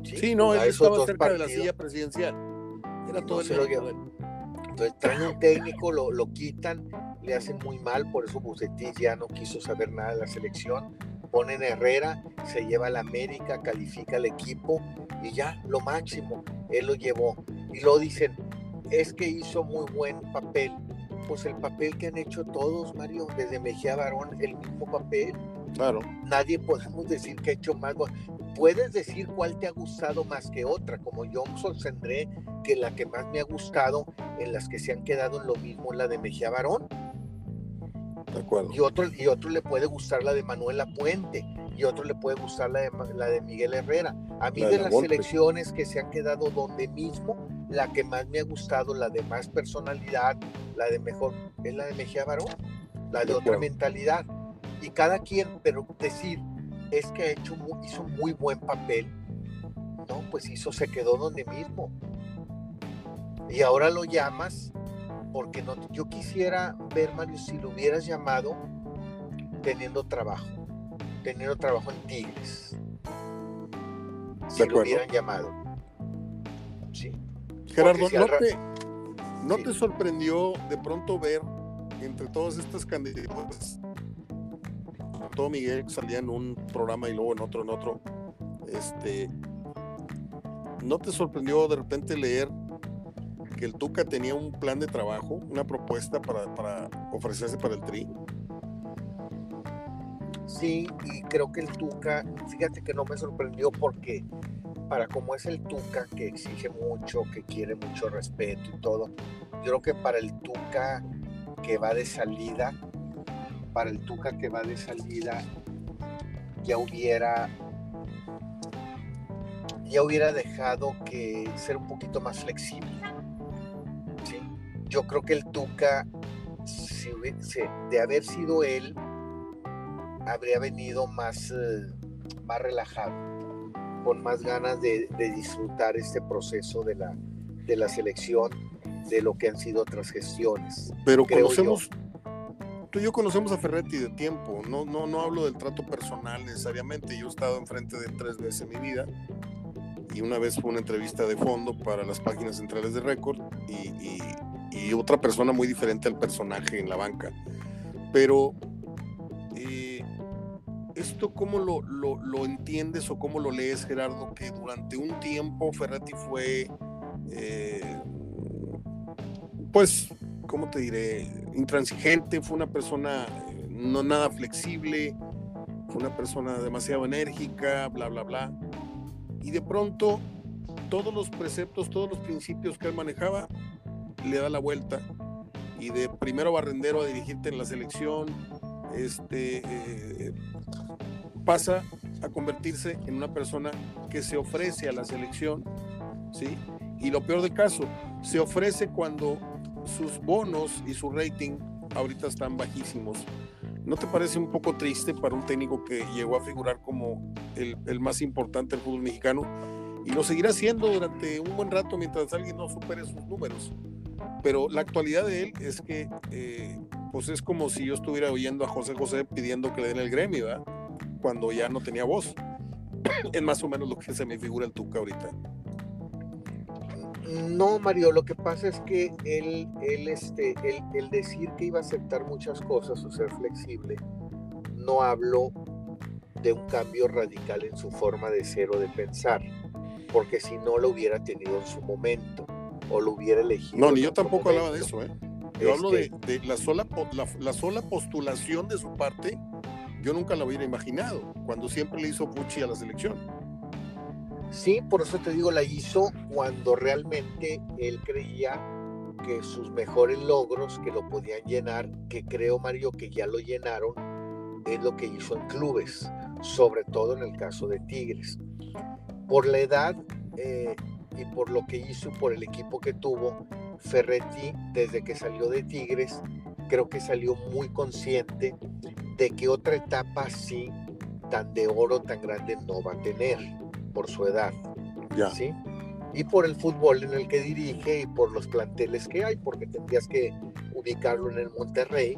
Sí, sí no, él estaba cerca partidos, de la silla presidencial. Era todo no el Entonces traen un técnico, lo, lo, quitan, le hacen muy mal, por eso Bucetich ya no quiso saber nada de la selección. Ponen a Herrera, se lleva a la América, califica al equipo y ya, lo máximo, él lo llevó. Y lo dicen, es que hizo muy buen papel. Pues el papel que han hecho todos, Mario, desde Mejía Barón, el mismo papel. Claro. Nadie podemos decir que ha hecho más puedes decir cuál te ha gustado más que otra, como yo sostendré que la que más me ha gustado en las que se han quedado en lo mismo la de Mejía Barón. De acuerdo. Y otro, y otro le puede gustar la de Manuela Puente, y otro le puede gustar la de, la de Miguel Herrera. A mí la de, de las Volpe. selecciones que se han quedado donde mismo, la que más me ha gustado, la de más personalidad, la de mejor, es la de Mejía Barón, la de, de otra mentalidad. Y cada quien, pero decir, es que ha hecho muy, hizo un muy buen papel. No, pues hizo, se quedó donde mismo. Y ahora lo llamas porque no, yo quisiera ver, Mario, si lo hubieras llamado teniendo trabajo, teniendo trabajo en Tigres. Si lo hubieran llamado. Sí. Gerardo, ¿no, te, ¿no te sorprendió de pronto ver entre todas estas candidaturas, todo Miguel salía en un programa y luego en otro, en otro, este, ¿no te sorprendió de repente leer que el Tuca tenía un plan de trabajo, una propuesta para, para ofrecerse para el Tri? Sí, y creo que el Tuca, fíjate que no me sorprendió porque para como es el Tuca, que exige mucho, que quiere mucho respeto y todo, yo creo que para el Tuca que va de salida, para el Tuca que va de salida, ya hubiera ya hubiera dejado que ser un poquito más flexible. Yo creo que el Tuca, si, de haber sido él, habría venido más, eh, más relajado, con más ganas de, disfrutar este proceso de la, de la selección, de lo que han sido otras gestiones. Pero conocemos, tú y yo conocemos a Ferretti de tiempo, no, no, no hablo del trato personal necesariamente, yo he estado enfrente de él tres veces en mi vida y una vez fue una entrevista de fondo para las páginas centrales de récord y, otra persona muy diferente al personaje en la banca. Pero eh, ¿esto cómo lo, lo, entiendes o cómo lo lees, Gerardo? Que durante un tiempo Ferretti fue, eh, pues, ¿cómo te diré? Intransigente, fue una persona eh, no nada flexible, fue una persona demasiado enérgica, bla, bla, bla y de pronto todos los preceptos, todos los principios que él manejaba, le da la vuelta y de primero barrendero a dirigirte en la selección, este, eh, pasa a convertirse en una persona que se ofrece a la selección, ¿sí? Y lo peor de caso, se ofrece cuando sus bonos y su rating ahorita están bajísimos ¿No te parece un poco triste para un técnico que llegó a figurar como el, más importante del fútbol mexicano y lo seguirá haciendo durante un buen rato mientras alguien no supere sus números? Pero la actualidad de él es que, eh, pues es como si yo estuviera oyendo a José José pidiendo que le den el gremio, ¿verdad? Cuando ya no tenía voz. (coughs) es más o menos lo que se me figura el Tuca ahorita. No, Mario, lo que pasa es que él, él, este, el decir que iba a aceptar muchas cosas o ser flexible, no habló de un cambio radical en su forma de ser o de pensar, porque si no lo hubiera tenido en su momento o lo hubiera elegido. No, ni yo tampoco hablaba de eso, ¿eh? Yo hablo de, este de, la, sola, la, la, sola postulación de su parte, yo nunca la hubiera imaginado, cuando siempre le hizo Pucci a la selección. Sí, por eso te digo, la hizo cuando realmente él creía que sus mejores logros que lo podían llenar, que creo Mario que ya lo llenaron, es lo que hizo en clubes, sobre todo en el caso de Tigres. Por la edad eh, y por lo que hizo, por el equipo que tuvo, Ferretti, desde que salió de Tigres, creo que salió muy consciente de que otra etapa así, tan de oro, tan grande, no va a tener por su edad. Ya. ¿sí? Y por el fútbol en el que dirige y por los planteles que hay, porque tendrías que ubicarlo en el Monterrey,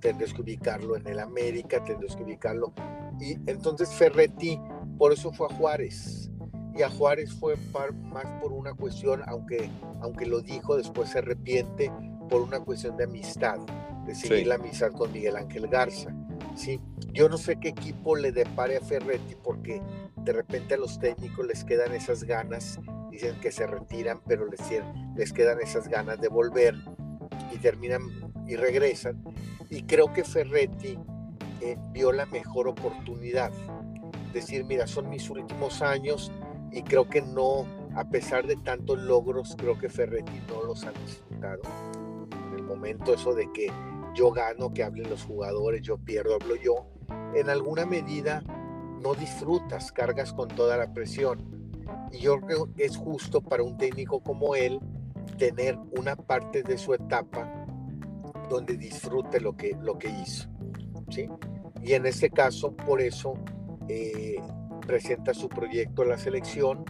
tendrías que ubicarlo en el América, tendrías que ubicarlo. Y entonces Ferretti, por eso fue a Juárez. Y a Juárez fue más por una cuestión, aunque, aunque lo dijo, después se arrepiente, por una cuestión de amistad, de seguir la amistad con Miguel Ángel Garza. ¿sí? Yo no sé qué equipo le depare a Ferretti porque de repente a los técnicos les quedan esas ganas, dicen que se retiran, pero les, les quedan esas ganas de volver y terminan y regresan. Y creo que Ferretti eh, vio la mejor oportunidad. Decir, mira, son mis últimos años y creo que no, a pesar de tantos logros, creo que Ferretti no los ha disfrutado. En el momento eso de que yo gano, que hablen los jugadores, yo pierdo, hablo yo, en alguna medida no disfrutas, cargas con toda la presión. Y yo creo que es justo para un técnico como él tener una parte de su etapa donde disfrute lo que, lo que hizo. ¿sí? Y en este caso, por eso eh, presenta su proyecto a la selección.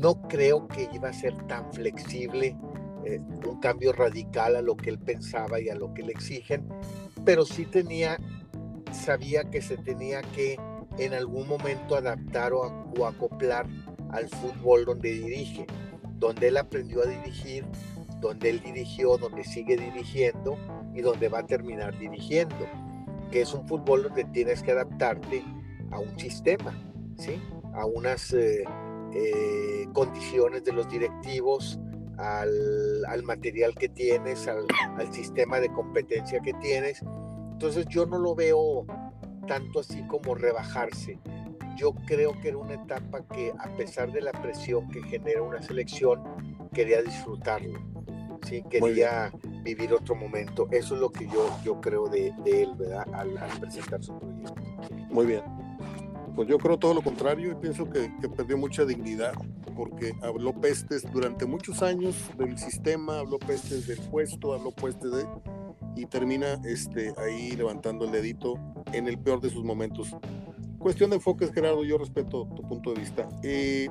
No creo que iba a ser tan flexible eh, un cambio radical a lo que él pensaba y a lo que le exigen, pero sí tenía, sabía que se tenía que en algún momento adaptar o, o acoplar al fútbol donde dirige, donde él aprendió a dirigir, donde él dirigió, donde sigue dirigiendo y donde va a terminar dirigiendo, que es un fútbol donde tienes que adaptarte a un sistema, ¿sí? a unas eh, eh, condiciones de los directivos, al, material que tienes, al, sistema de competencia que tienes. Entonces yo no lo veo tanto así como rebajarse. Yo creo que era una etapa que a pesar de la presión que genera una selección, quería disfrutarlo. ¿sí? Quería vivir otro momento. Eso es lo que yo, yo creo de, él, ¿verdad? Al, al presentar su proyecto. Muy bien. Pues yo creo todo lo contrario y pienso que, perdió mucha dignidad porque habló pestes durante muchos años del sistema, habló pestes del puesto, habló pestes de y termina este, ahí levantando el dedito en el peor de sus momentos. Cuestión de enfoques, Gerardo, yo respeto tu punto de vista. Eh,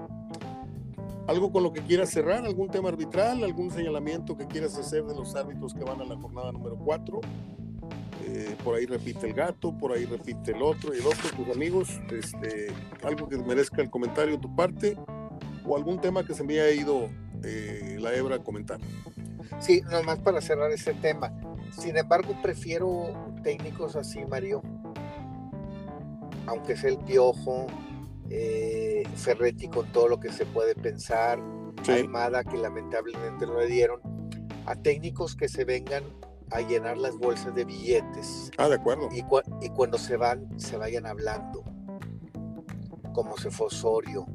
¿Algo con lo que quieras cerrar? ¿Algún tema arbitral? ¿Algún señalamiento que quieras hacer de los árbitros que van a la jornada número 4? Eh, por ahí repite el gato, por ahí repite el otro y el otro, tus amigos, este, algo que merezca el comentario de tu parte o algún tema que se me haya ido eh, la hebra a comentar. Sí, nomás para cerrar ese tema. Sin embargo, prefiero técnicos así, Mario, aunque sea el piojo, eh, Ferretti con todo lo que se puede pensar, Armada que lamentablemente no le dieron, a técnicos que se vengan a llenar las bolsas de billetes. Ah, de acuerdo. Y, y cuando se van, se vayan hablando, como se fue Osorio,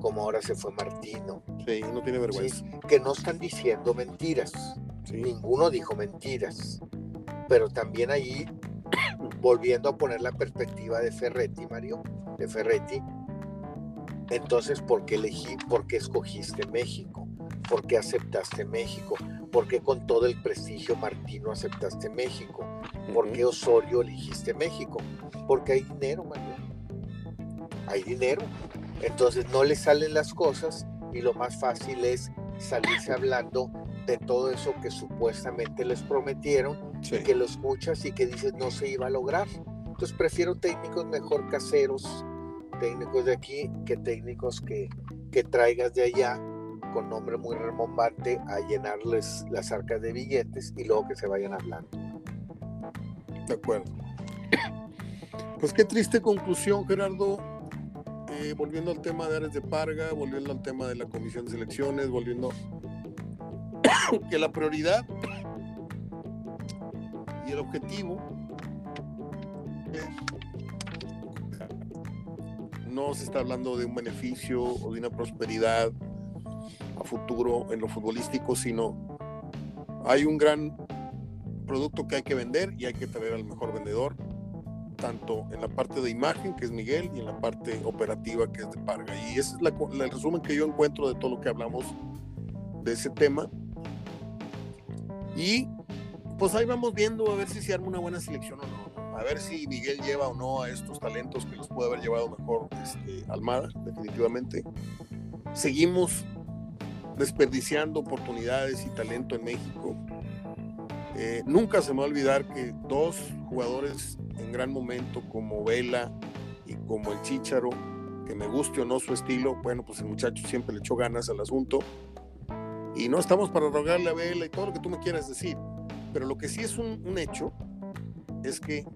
como ahora se fue Martino. Sí, no tiene vergüenza. que no están diciendo mentiras. Ninguno dijo mentiras. Pero también ahí, (coughs) volviendo a poner la perspectiva de Ferretti, Mario, de Ferretti, entonces, ¿por qué elegí, por qué escogiste México? ¿Por qué aceptaste México? ¿Por qué con todo el prestigio Martino aceptaste México? ¿Por qué Osorio elegiste México? Porque hay dinero, Mario. Hay dinero. Entonces no le salen las cosas y lo más fácil es salirse hablando de todo eso que supuestamente les prometieron, que lo escuchas y que dices no se iba a lograr. Entonces prefiero técnicos mejor caseros, técnicos de aquí, que técnicos que, que traigas de allá con nombre muy remombante a llenarles las arcas de billetes y luego que se vayan hablando. De acuerdo. Pues qué triste conclusión, Gerardo. Eh, volviendo al tema de Ares de Parga, volviendo al tema de la comisión de selecciones, volviendo (coughs) que la prioridad y el objetivo no se está hablando de un beneficio o de una prosperidad a futuro en lo futbolístico, sino hay un gran producto que hay que vender y hay que traer al mejor vendedor, tanto en la parte de imagen, que es Miguel, y en la parte operativa, que es de Parga. Y ese es el resumen que yo encuentro de todo lo que hablamos de ese tema. Y pues ahí vamos viendo a ver si se arma una buena selección o no. A ver si Miguel lleva o no a estos talentos que los puede haber llevado mejor este, Almada, definitivamente. Seguimos desperdiciando oportunidades y talento en México. Eh, nunca se me va a olvidar que dos jugadores en gran momento como Vela y como el Chicharo, que me guste o no su estilo, bueno, pues el muchacho siempre le echó ganas al asunto. Y no estamos para rogarle a Vela y todo lo que tú me quieras decir, pero lo que sí es un, un hecho es que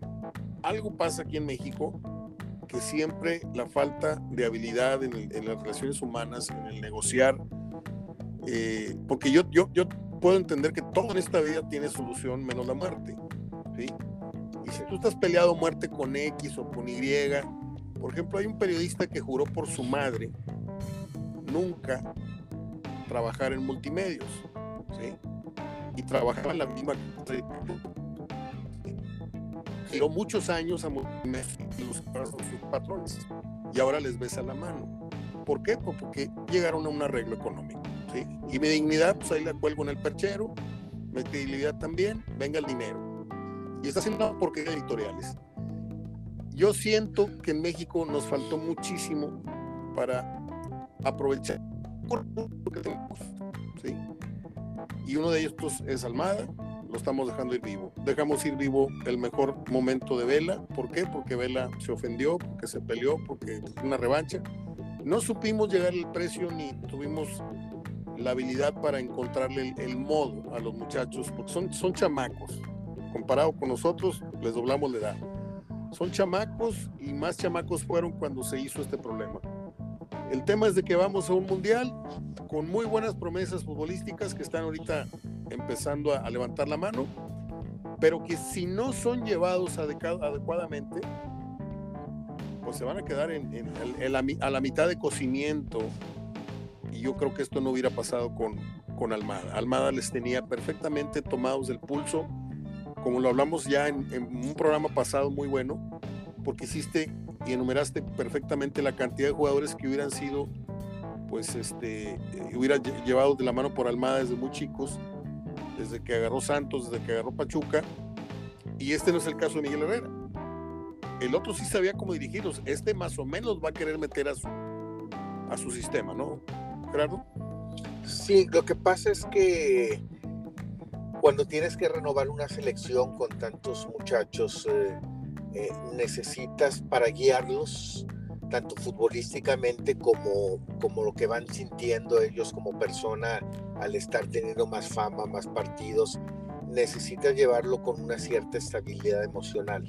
algo pasa aquí en México que siempre la falta de habilidad en, en las relaciones humanas, en el negociar, eh, porque yo, yo, yo puedo entender que todo en esta vida tiene solución menos la muerte. ¿sí? Y si tú estás peleado muerte con X o con Y, por ejemplo, hay un periodista que juró por su madre nunca trabajar en multimedios. ¿sí? Y trabajaba en la misma. Muchos años a multimedios sus patrones y ahora les besa la mano. ¿Por qué? Porque llegaron a un arreglo económico. Y mi dignidad, pues ahí la cuelgo en el perchero, mi credibilidad también, venga el dinero. Y está haciendo porque editoriales. Yo siento que en México nos faltó muchísimo para aprovechar ¿sí? y uno de ellos es Almada, lo estamos dejando ir vivo. Dejamos ir vivo el mejor momento de Vela. ¿Por qué? Porque Vela se ofendió, porque se peleó, porque una revancha. No supimos llegar al precio ni tuvimos la habilidad para encontrarle el, modo a los muchachos, porque son, son chamacos. Comparado con nosotros, les doblamos la edad. Son chamacos y más chamacos fueron cuando se hizo este problema. El tema es de que vamos a un mundial con muy buenas promesas futbolísticas que están ahorita empezando a, levantar la mano, pero que si no son llevados adecuadamente, pues se van a quedar en, a la mitad de cocimiento. Y yo creo que esto no hubiera pasado con, con Almada. Almada les tenía perfectamente tomados el pulso, como lo hablamos ya en, un programa pasado muy bueno, porque hiciste y enumeraste perfectamente la cantidad de jugadores que hubieran sido, pues, este, eh, hubiera llevado de la mano por Almada desde muy chicos desde que agarró Santos, desde que agarró Pachuca, y este no es el caso de Miguel Herrera. El otro sí sabía cómo dirigirlos, este más o menos va a querer meter a su, a su sistema, ¿no, Gerardo? Sí, lo que pasa es que cuando tienes que renovar una selección con tantos muchachos, eh, eh, necesitas para guiarlos tanto futbolísticamente como, como lo que van sintiendo ellos como persona al estar teniendo más fama, más partidos, necesitas llevarlo con una cierta estabilidad emocional.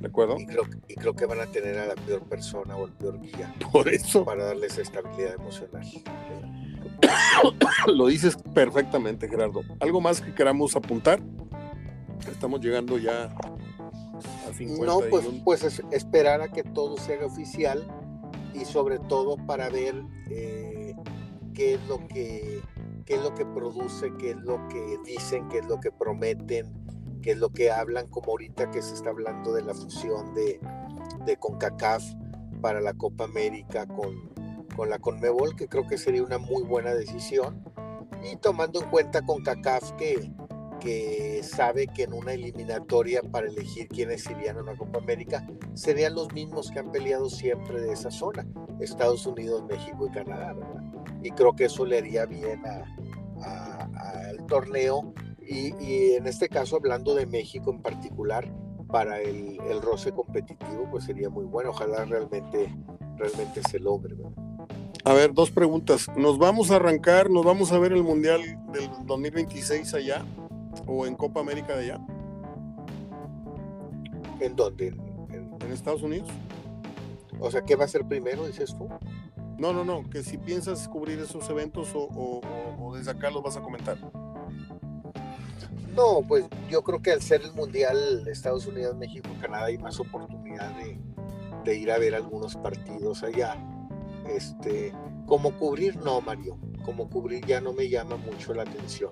¿De acuerdo? Y creo, y creo que van a tener a la peor persona o el peor guía. Por eso. Para darles estabilidad emocional. (coughs) Lo dices perfectamente, Gerardo. ¿Algo más que queramos apuntar? Estamos llegando ya a 50. No, pues, pues esperar a que todo sea oficial y sobre todo para ver eh, qué es lo que qué es lo que produce, qué es lo que dicen, qué es lo que prometen, qué es lo que hablan, como ahorita que se está hablando de la fusión de, de CONCACAF para la Copa América con, con la CONMEBOL, que creo que sería una muy buena decisión. Y tomando en cuenta CONCACAF que, que sabe que en una eliminatoria para elegir quiénes irían a una Copa América serían los mismos que han peleado siempre de esa zona, Estados Unidos, México y Canadá, ¿verdad? Y creo que eso le haría bien al torneo y, en este caso hablando de México en particular, para el, el, roce competitivo, pues sería muy bueno. Ojalá realmente, realmente se logre. ¿verdad? A ver, dos preguntas. ¿Nos vamos a arrancar, nos vamos a ver el Mundial del 2026 allá? O en Copa América de allá? ¿En dónde? ¿En, Estados Unidos? O sea, ¿qué va a ser primero, dices tú? No, no, no, que si piensas cubrir esos eventos o, desde acá los vas a comentar. No, pues yo creo que al ser el Mundial Estados Unidos, México, Canadá hay más oportunidad de, de ir a ver algunos partidos allá. Este, como cubrir, no, Mario. Como cubrir ya no me llama mucho la atención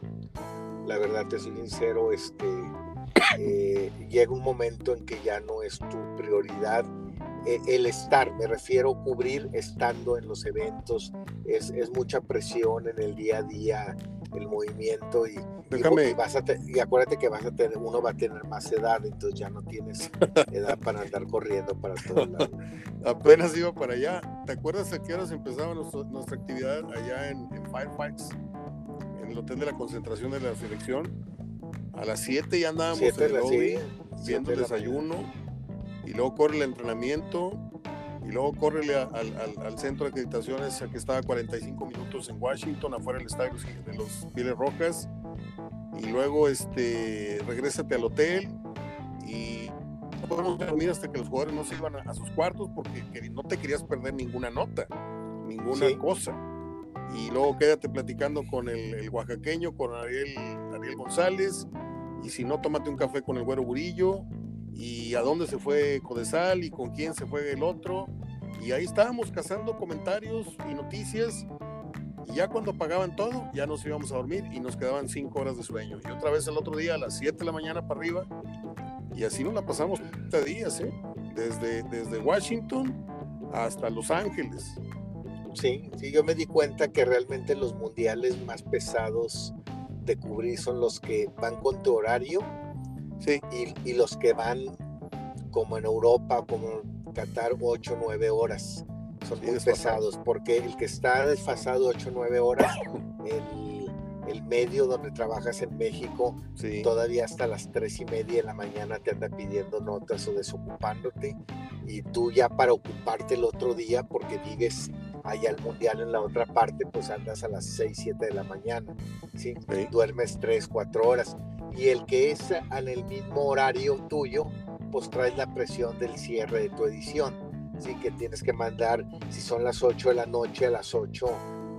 la verdad te soy sincero, este, eh, llega un momento en que ya no es tu prioridad eh, el estar, me refiero a cubrir estando en los eventos, es, es, mucha presión en el día a día, el movimiento y, Déjame. y, vas a y acuérdate que vas a tener, uno va a tener más edad, entonces ya no tienes (laughs) edad para andar corriendo para todos lados. Apenas iba para allá. ¿Te acuerdas a qué horas empezaba nuestra, actividad allá en, en Firefights? El hotel de la concentración de la selección. A las 7 ya andábamos en el lobby, viendo el desayuno, y luego corre el entrenamiento, y luego corre al, centro de acreditaciones que estaba 45 minutos en Washington, afuera del estadio de los Pieles Rojas, y luego este, regrésate al hotel y no podemos dormir hasta que los jugadores no se iban a, sus cuartos porque no te querías perder ninguna nota, ninguna cosa y luego quédate platicando con el, oaxaqueño, con Ariel, Ariel González, y si no, tómate un café con el güero Burillo, y a dónde se fue Codesal y con quién se fue el otro, y ahí estábamos cazando comentarios y noticias, y ya cuando pagaban todo, ya nos íbamos a dormir y nos quedaban cinco horas de sueño, y otra vez el otro día a las 7 de la mañana para arriba, y así nos la pasamos 30 días, ¿eh? desde, desde Washington hasta Los Ángeles. Sí, sí, yo me di cuenta que realmente los mundiales más pesados de cubrir son los que van con tu horario sí. y, los que van como en Europa, como en Qatar, 8 o 9 horas. Son muy pesados porque el que está desfasado 8 o 9 horas, el medio donde trabajas en México, todavía hasta las tres y media de la mañana te anda pidiendo notas o desocupándote, y tú ya para ocuparte el otro día, porque vives allá al mundial en la otra parte, pues andas a las 6, 7 de la mañana, ¿sí? Duermes 3, 4 horas. Y el que es en el mismo horario tuyo, pues traes la presión del cierre de tu edición, ¿sí? Que tienes que mandar, si son las 8 de la noche, a las 8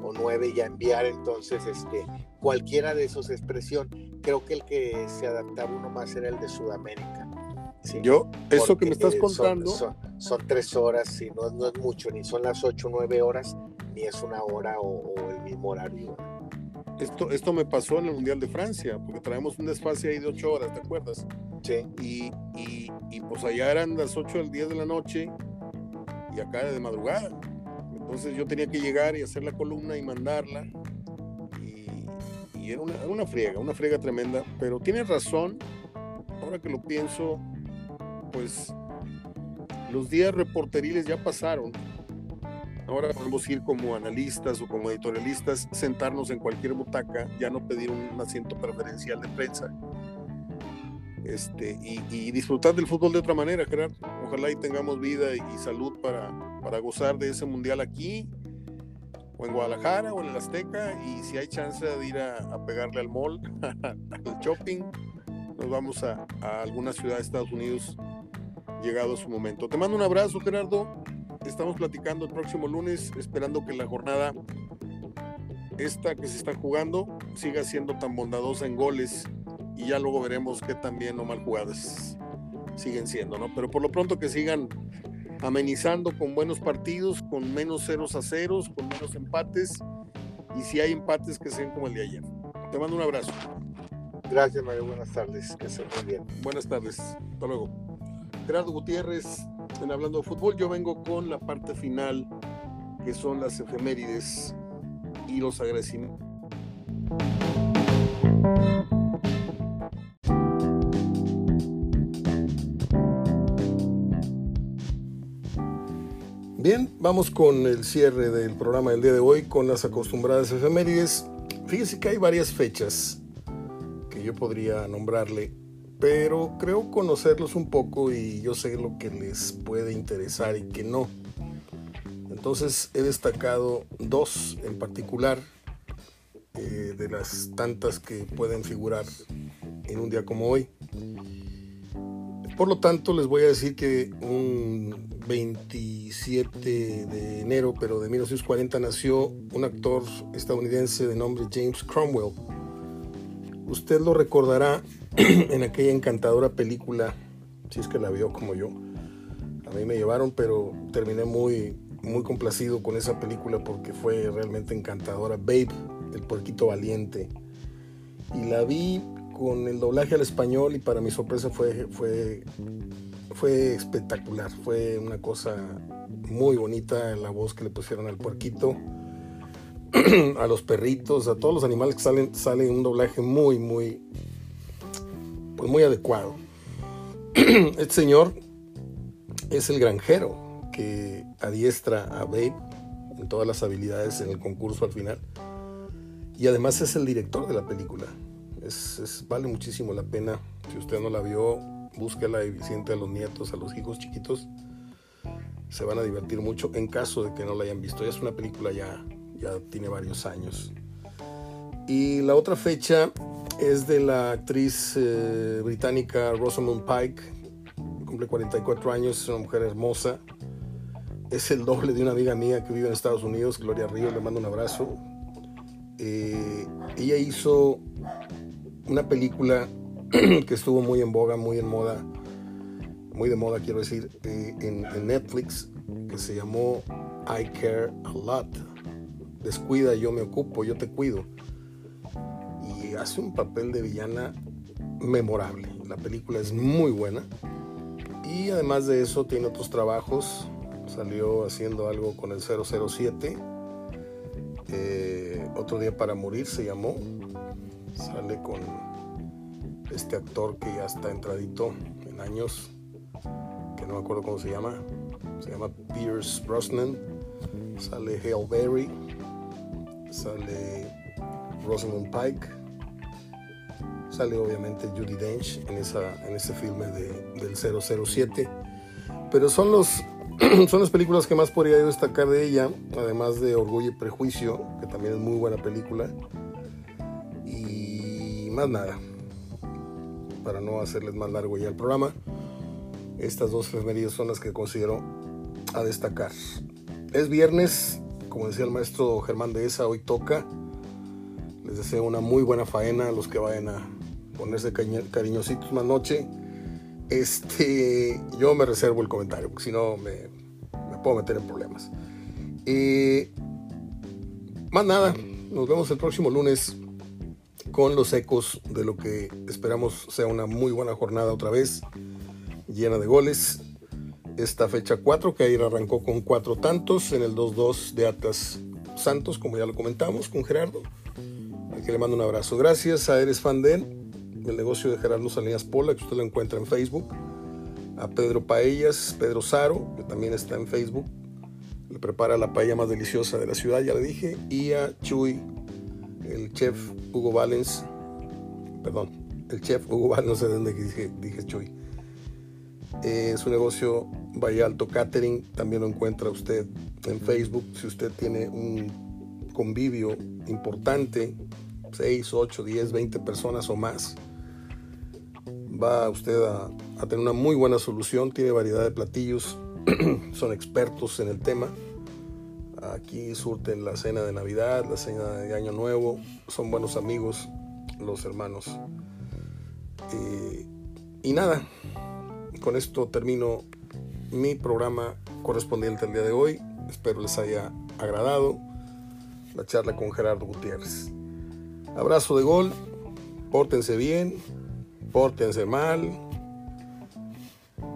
o 9 ya enviar, entonces, este, cualquiera de esos expresión. Creo que el que se adaptaba uno más era el de Sudamérica. Yo, eso que me estás contando. Son, tres horas, y no, no, es mucho, ni son las ocho o nueve horas, ni es una hora o, el mismo horario. Esto, esto me pasó en el Mundial de Francia, porque traemos un desfase ahí de ocho horas, ¿te acuerdas? Sí. Y, y, y pues allá eran las ocho al 10 de la noche y acá era de madrugada. Entonces yo tenía que llegar y hacer la columna y mandarla. Y, y era una, una friega, una friega tremenda. Pero tienes razón, ahora que lo pienso, pues los días reporteriles ya pasaron. Ahora podemos ir como analistas o como editorialistas, sentarnos en cualquier butaca, ya no pedir un asiento preferencial de prensa. Este, y, disfrutar del fútbol de otra manera, Gerardo. Ojalá y tengamos vida y, salud para, para gozar de ese mundial aquí, o en Guadalajara, o en el Azteca, y si hay chance de ir a, pegarle al mall, (laughs) al shopping, nos vamos a, a alguna ciudad de Estados Unidos llegado su momento. Te mando un abrazo, Gerardo. Estamos platicando el próximo lunes, esperando que la jornada esta que se está jugando siga siendo tan bondadosa en goles y ya luego veremos qué tan bien o mal jugadas siguen siendo, ¿no? Pero por lo pronto que sigan amenizando con buenos partidos, con menos ceros a ceros, con menos empates y si hay empates que sean como el de ayer. Te mando un abrazo. Gracias, Mario. Buenas tardes. Que estén muy bien. Buenas tardes. Hasta luego. Gerardo Gutiérrez en Hablando de Fútbol. Yo vengo con la parte final, que son las efemérides y los agradecimientos. Bien, vamos con el cierre del programa del día de hoy con las acostumbradas efemérides. Fíjese que hay varias fechas que yo podría nombrarle pero creo conocerlos un poco y yo sé lo que les puede interesar y que no. Entonces he destacado dos en particular eh, de las tantas que pueden figurar en un día como hoy. Por lo tanto, les voy a decir que un 27 de enero, pero de 1940, nació un actor estadounidense de nombre James Cromwell. Usted lo recordará (clears throat) en aquella encantadora película, si es que la vio como yo. A mí me llevaron, pero terminé muy, muy complacido con esa película porque fue realmente encantadora. Babe, el puerquito valiente. Y la vi con el doblaje al español y para mi sorpresa fue, fue, fue espectacular. Fue una cosa muy bonita la voz que le pusieron al puerquito, (clears throat) a los perritos, a todos los animales que salen, sale un doblaje muy, muy, pues muy adecuado. (clears throat) Este señor es el granjero que adiestra a Babe en todas las habilidades en el concurso al final. Y además es el director de la película. Es, vale muchísimo la pena. Si usted no la vio, búsquela y siente a los nietos, a los hijos chiquitos. Se van a divertir mucho en caso de que no la hayan visto. Ya es una película ya, ya tiene varios años. Y la otra fecha es de la actriz eh, británica Rosamund Pike, cumple 44 años, es una mujer hermosa, es el doble de una amiga mía que vive en Estados Unidos, Gloria Ríos, le mando un abrazo. Eh, ella hizo una película (clears throat) que estuvo muy en boga, muy en moda, muy de moda quiero decir, eh, en, en Netflix, que se llamó I Care a Lot. Descuida, yo me ocupo, yo te cuido hace un papel de villana memorable. La película es muy buena. Y además de eso tiene otros trabajos. Salió haciendo algo con el 007. Eh, otro día para morir se llamó. Sale con este actor que ya está entradito en años. Que no me acuerdo cómo se llama. Se llama Pierce Brosnan. Sale Hale Berry. Sale Rosamund Pike. Sale obviamente Judy Dench en, esa, en ese filme de, del 007. Pero son, los, (clears throat) son las películas que más podría destacar de ella, además de Orgullo y Prejuicio, que también es muy buena película. Y más nada, para no hacerles más largo ya el programa. Estas dos efemérides son las que considero a destacar. Es viernes, como decía el maestro Germán de esa, hoy toca. Les deseo una muy buena faena a los que vayan a ponerse cariñositos más noche. Este, yo me reservo el comentario, porque si no me, puedo meter en problemas. Eh, más nada, nos vemos el próximo lunes con los ecos de lo que esperamos sea una muy buena jornada otra vez, llena de goles. Esta fecha 4, que ayer arrancó con cuatro tantos en el 2-2 de Atlas Santos, como ya lo comentamos con Gerardo. Al que le mando un abrazo. Gracias a Eres Fan el negocio de Gerardo Salinas Pola, que usted lo encuentra en Facebook. A Pedro Paellas, Pedro Saro, que también está en Facebook. Le prepara la paella más deliciosa de la ciudad, ya le dije. Y a Chuy, el chef Hugo Valens. Perdón, el chef Hugo Valens, no sé de dónde dije, dije Chuy. Eh, su negocio Valle Alto Catering también lo encuentra usted en Facebook. Si usted tiene un convivio importante, 6, 8, 10, 20 personas o más, va usted a, tener una muy buena solución, tiene variedad de platillos, (clears throat) son expertos en el tema. Aquí surten la cena de Navidad, la cena de Año Nuevo, son buenos amigos los hermanos. Eh, y nada, con esto termino mi programa correspondiente al día de hoy. Espero les haya agradado la charla con Gerardo Gutiérrez. Abrazo de gol, pórtense bien, pórtense mal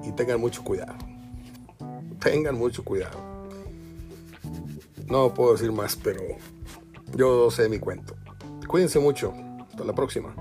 y tengan mucho cuidado. Tengan mucho cuidado. No puedo decir más, pero yo sé mi cuento. Cuídense mucho. Hasta la próxima.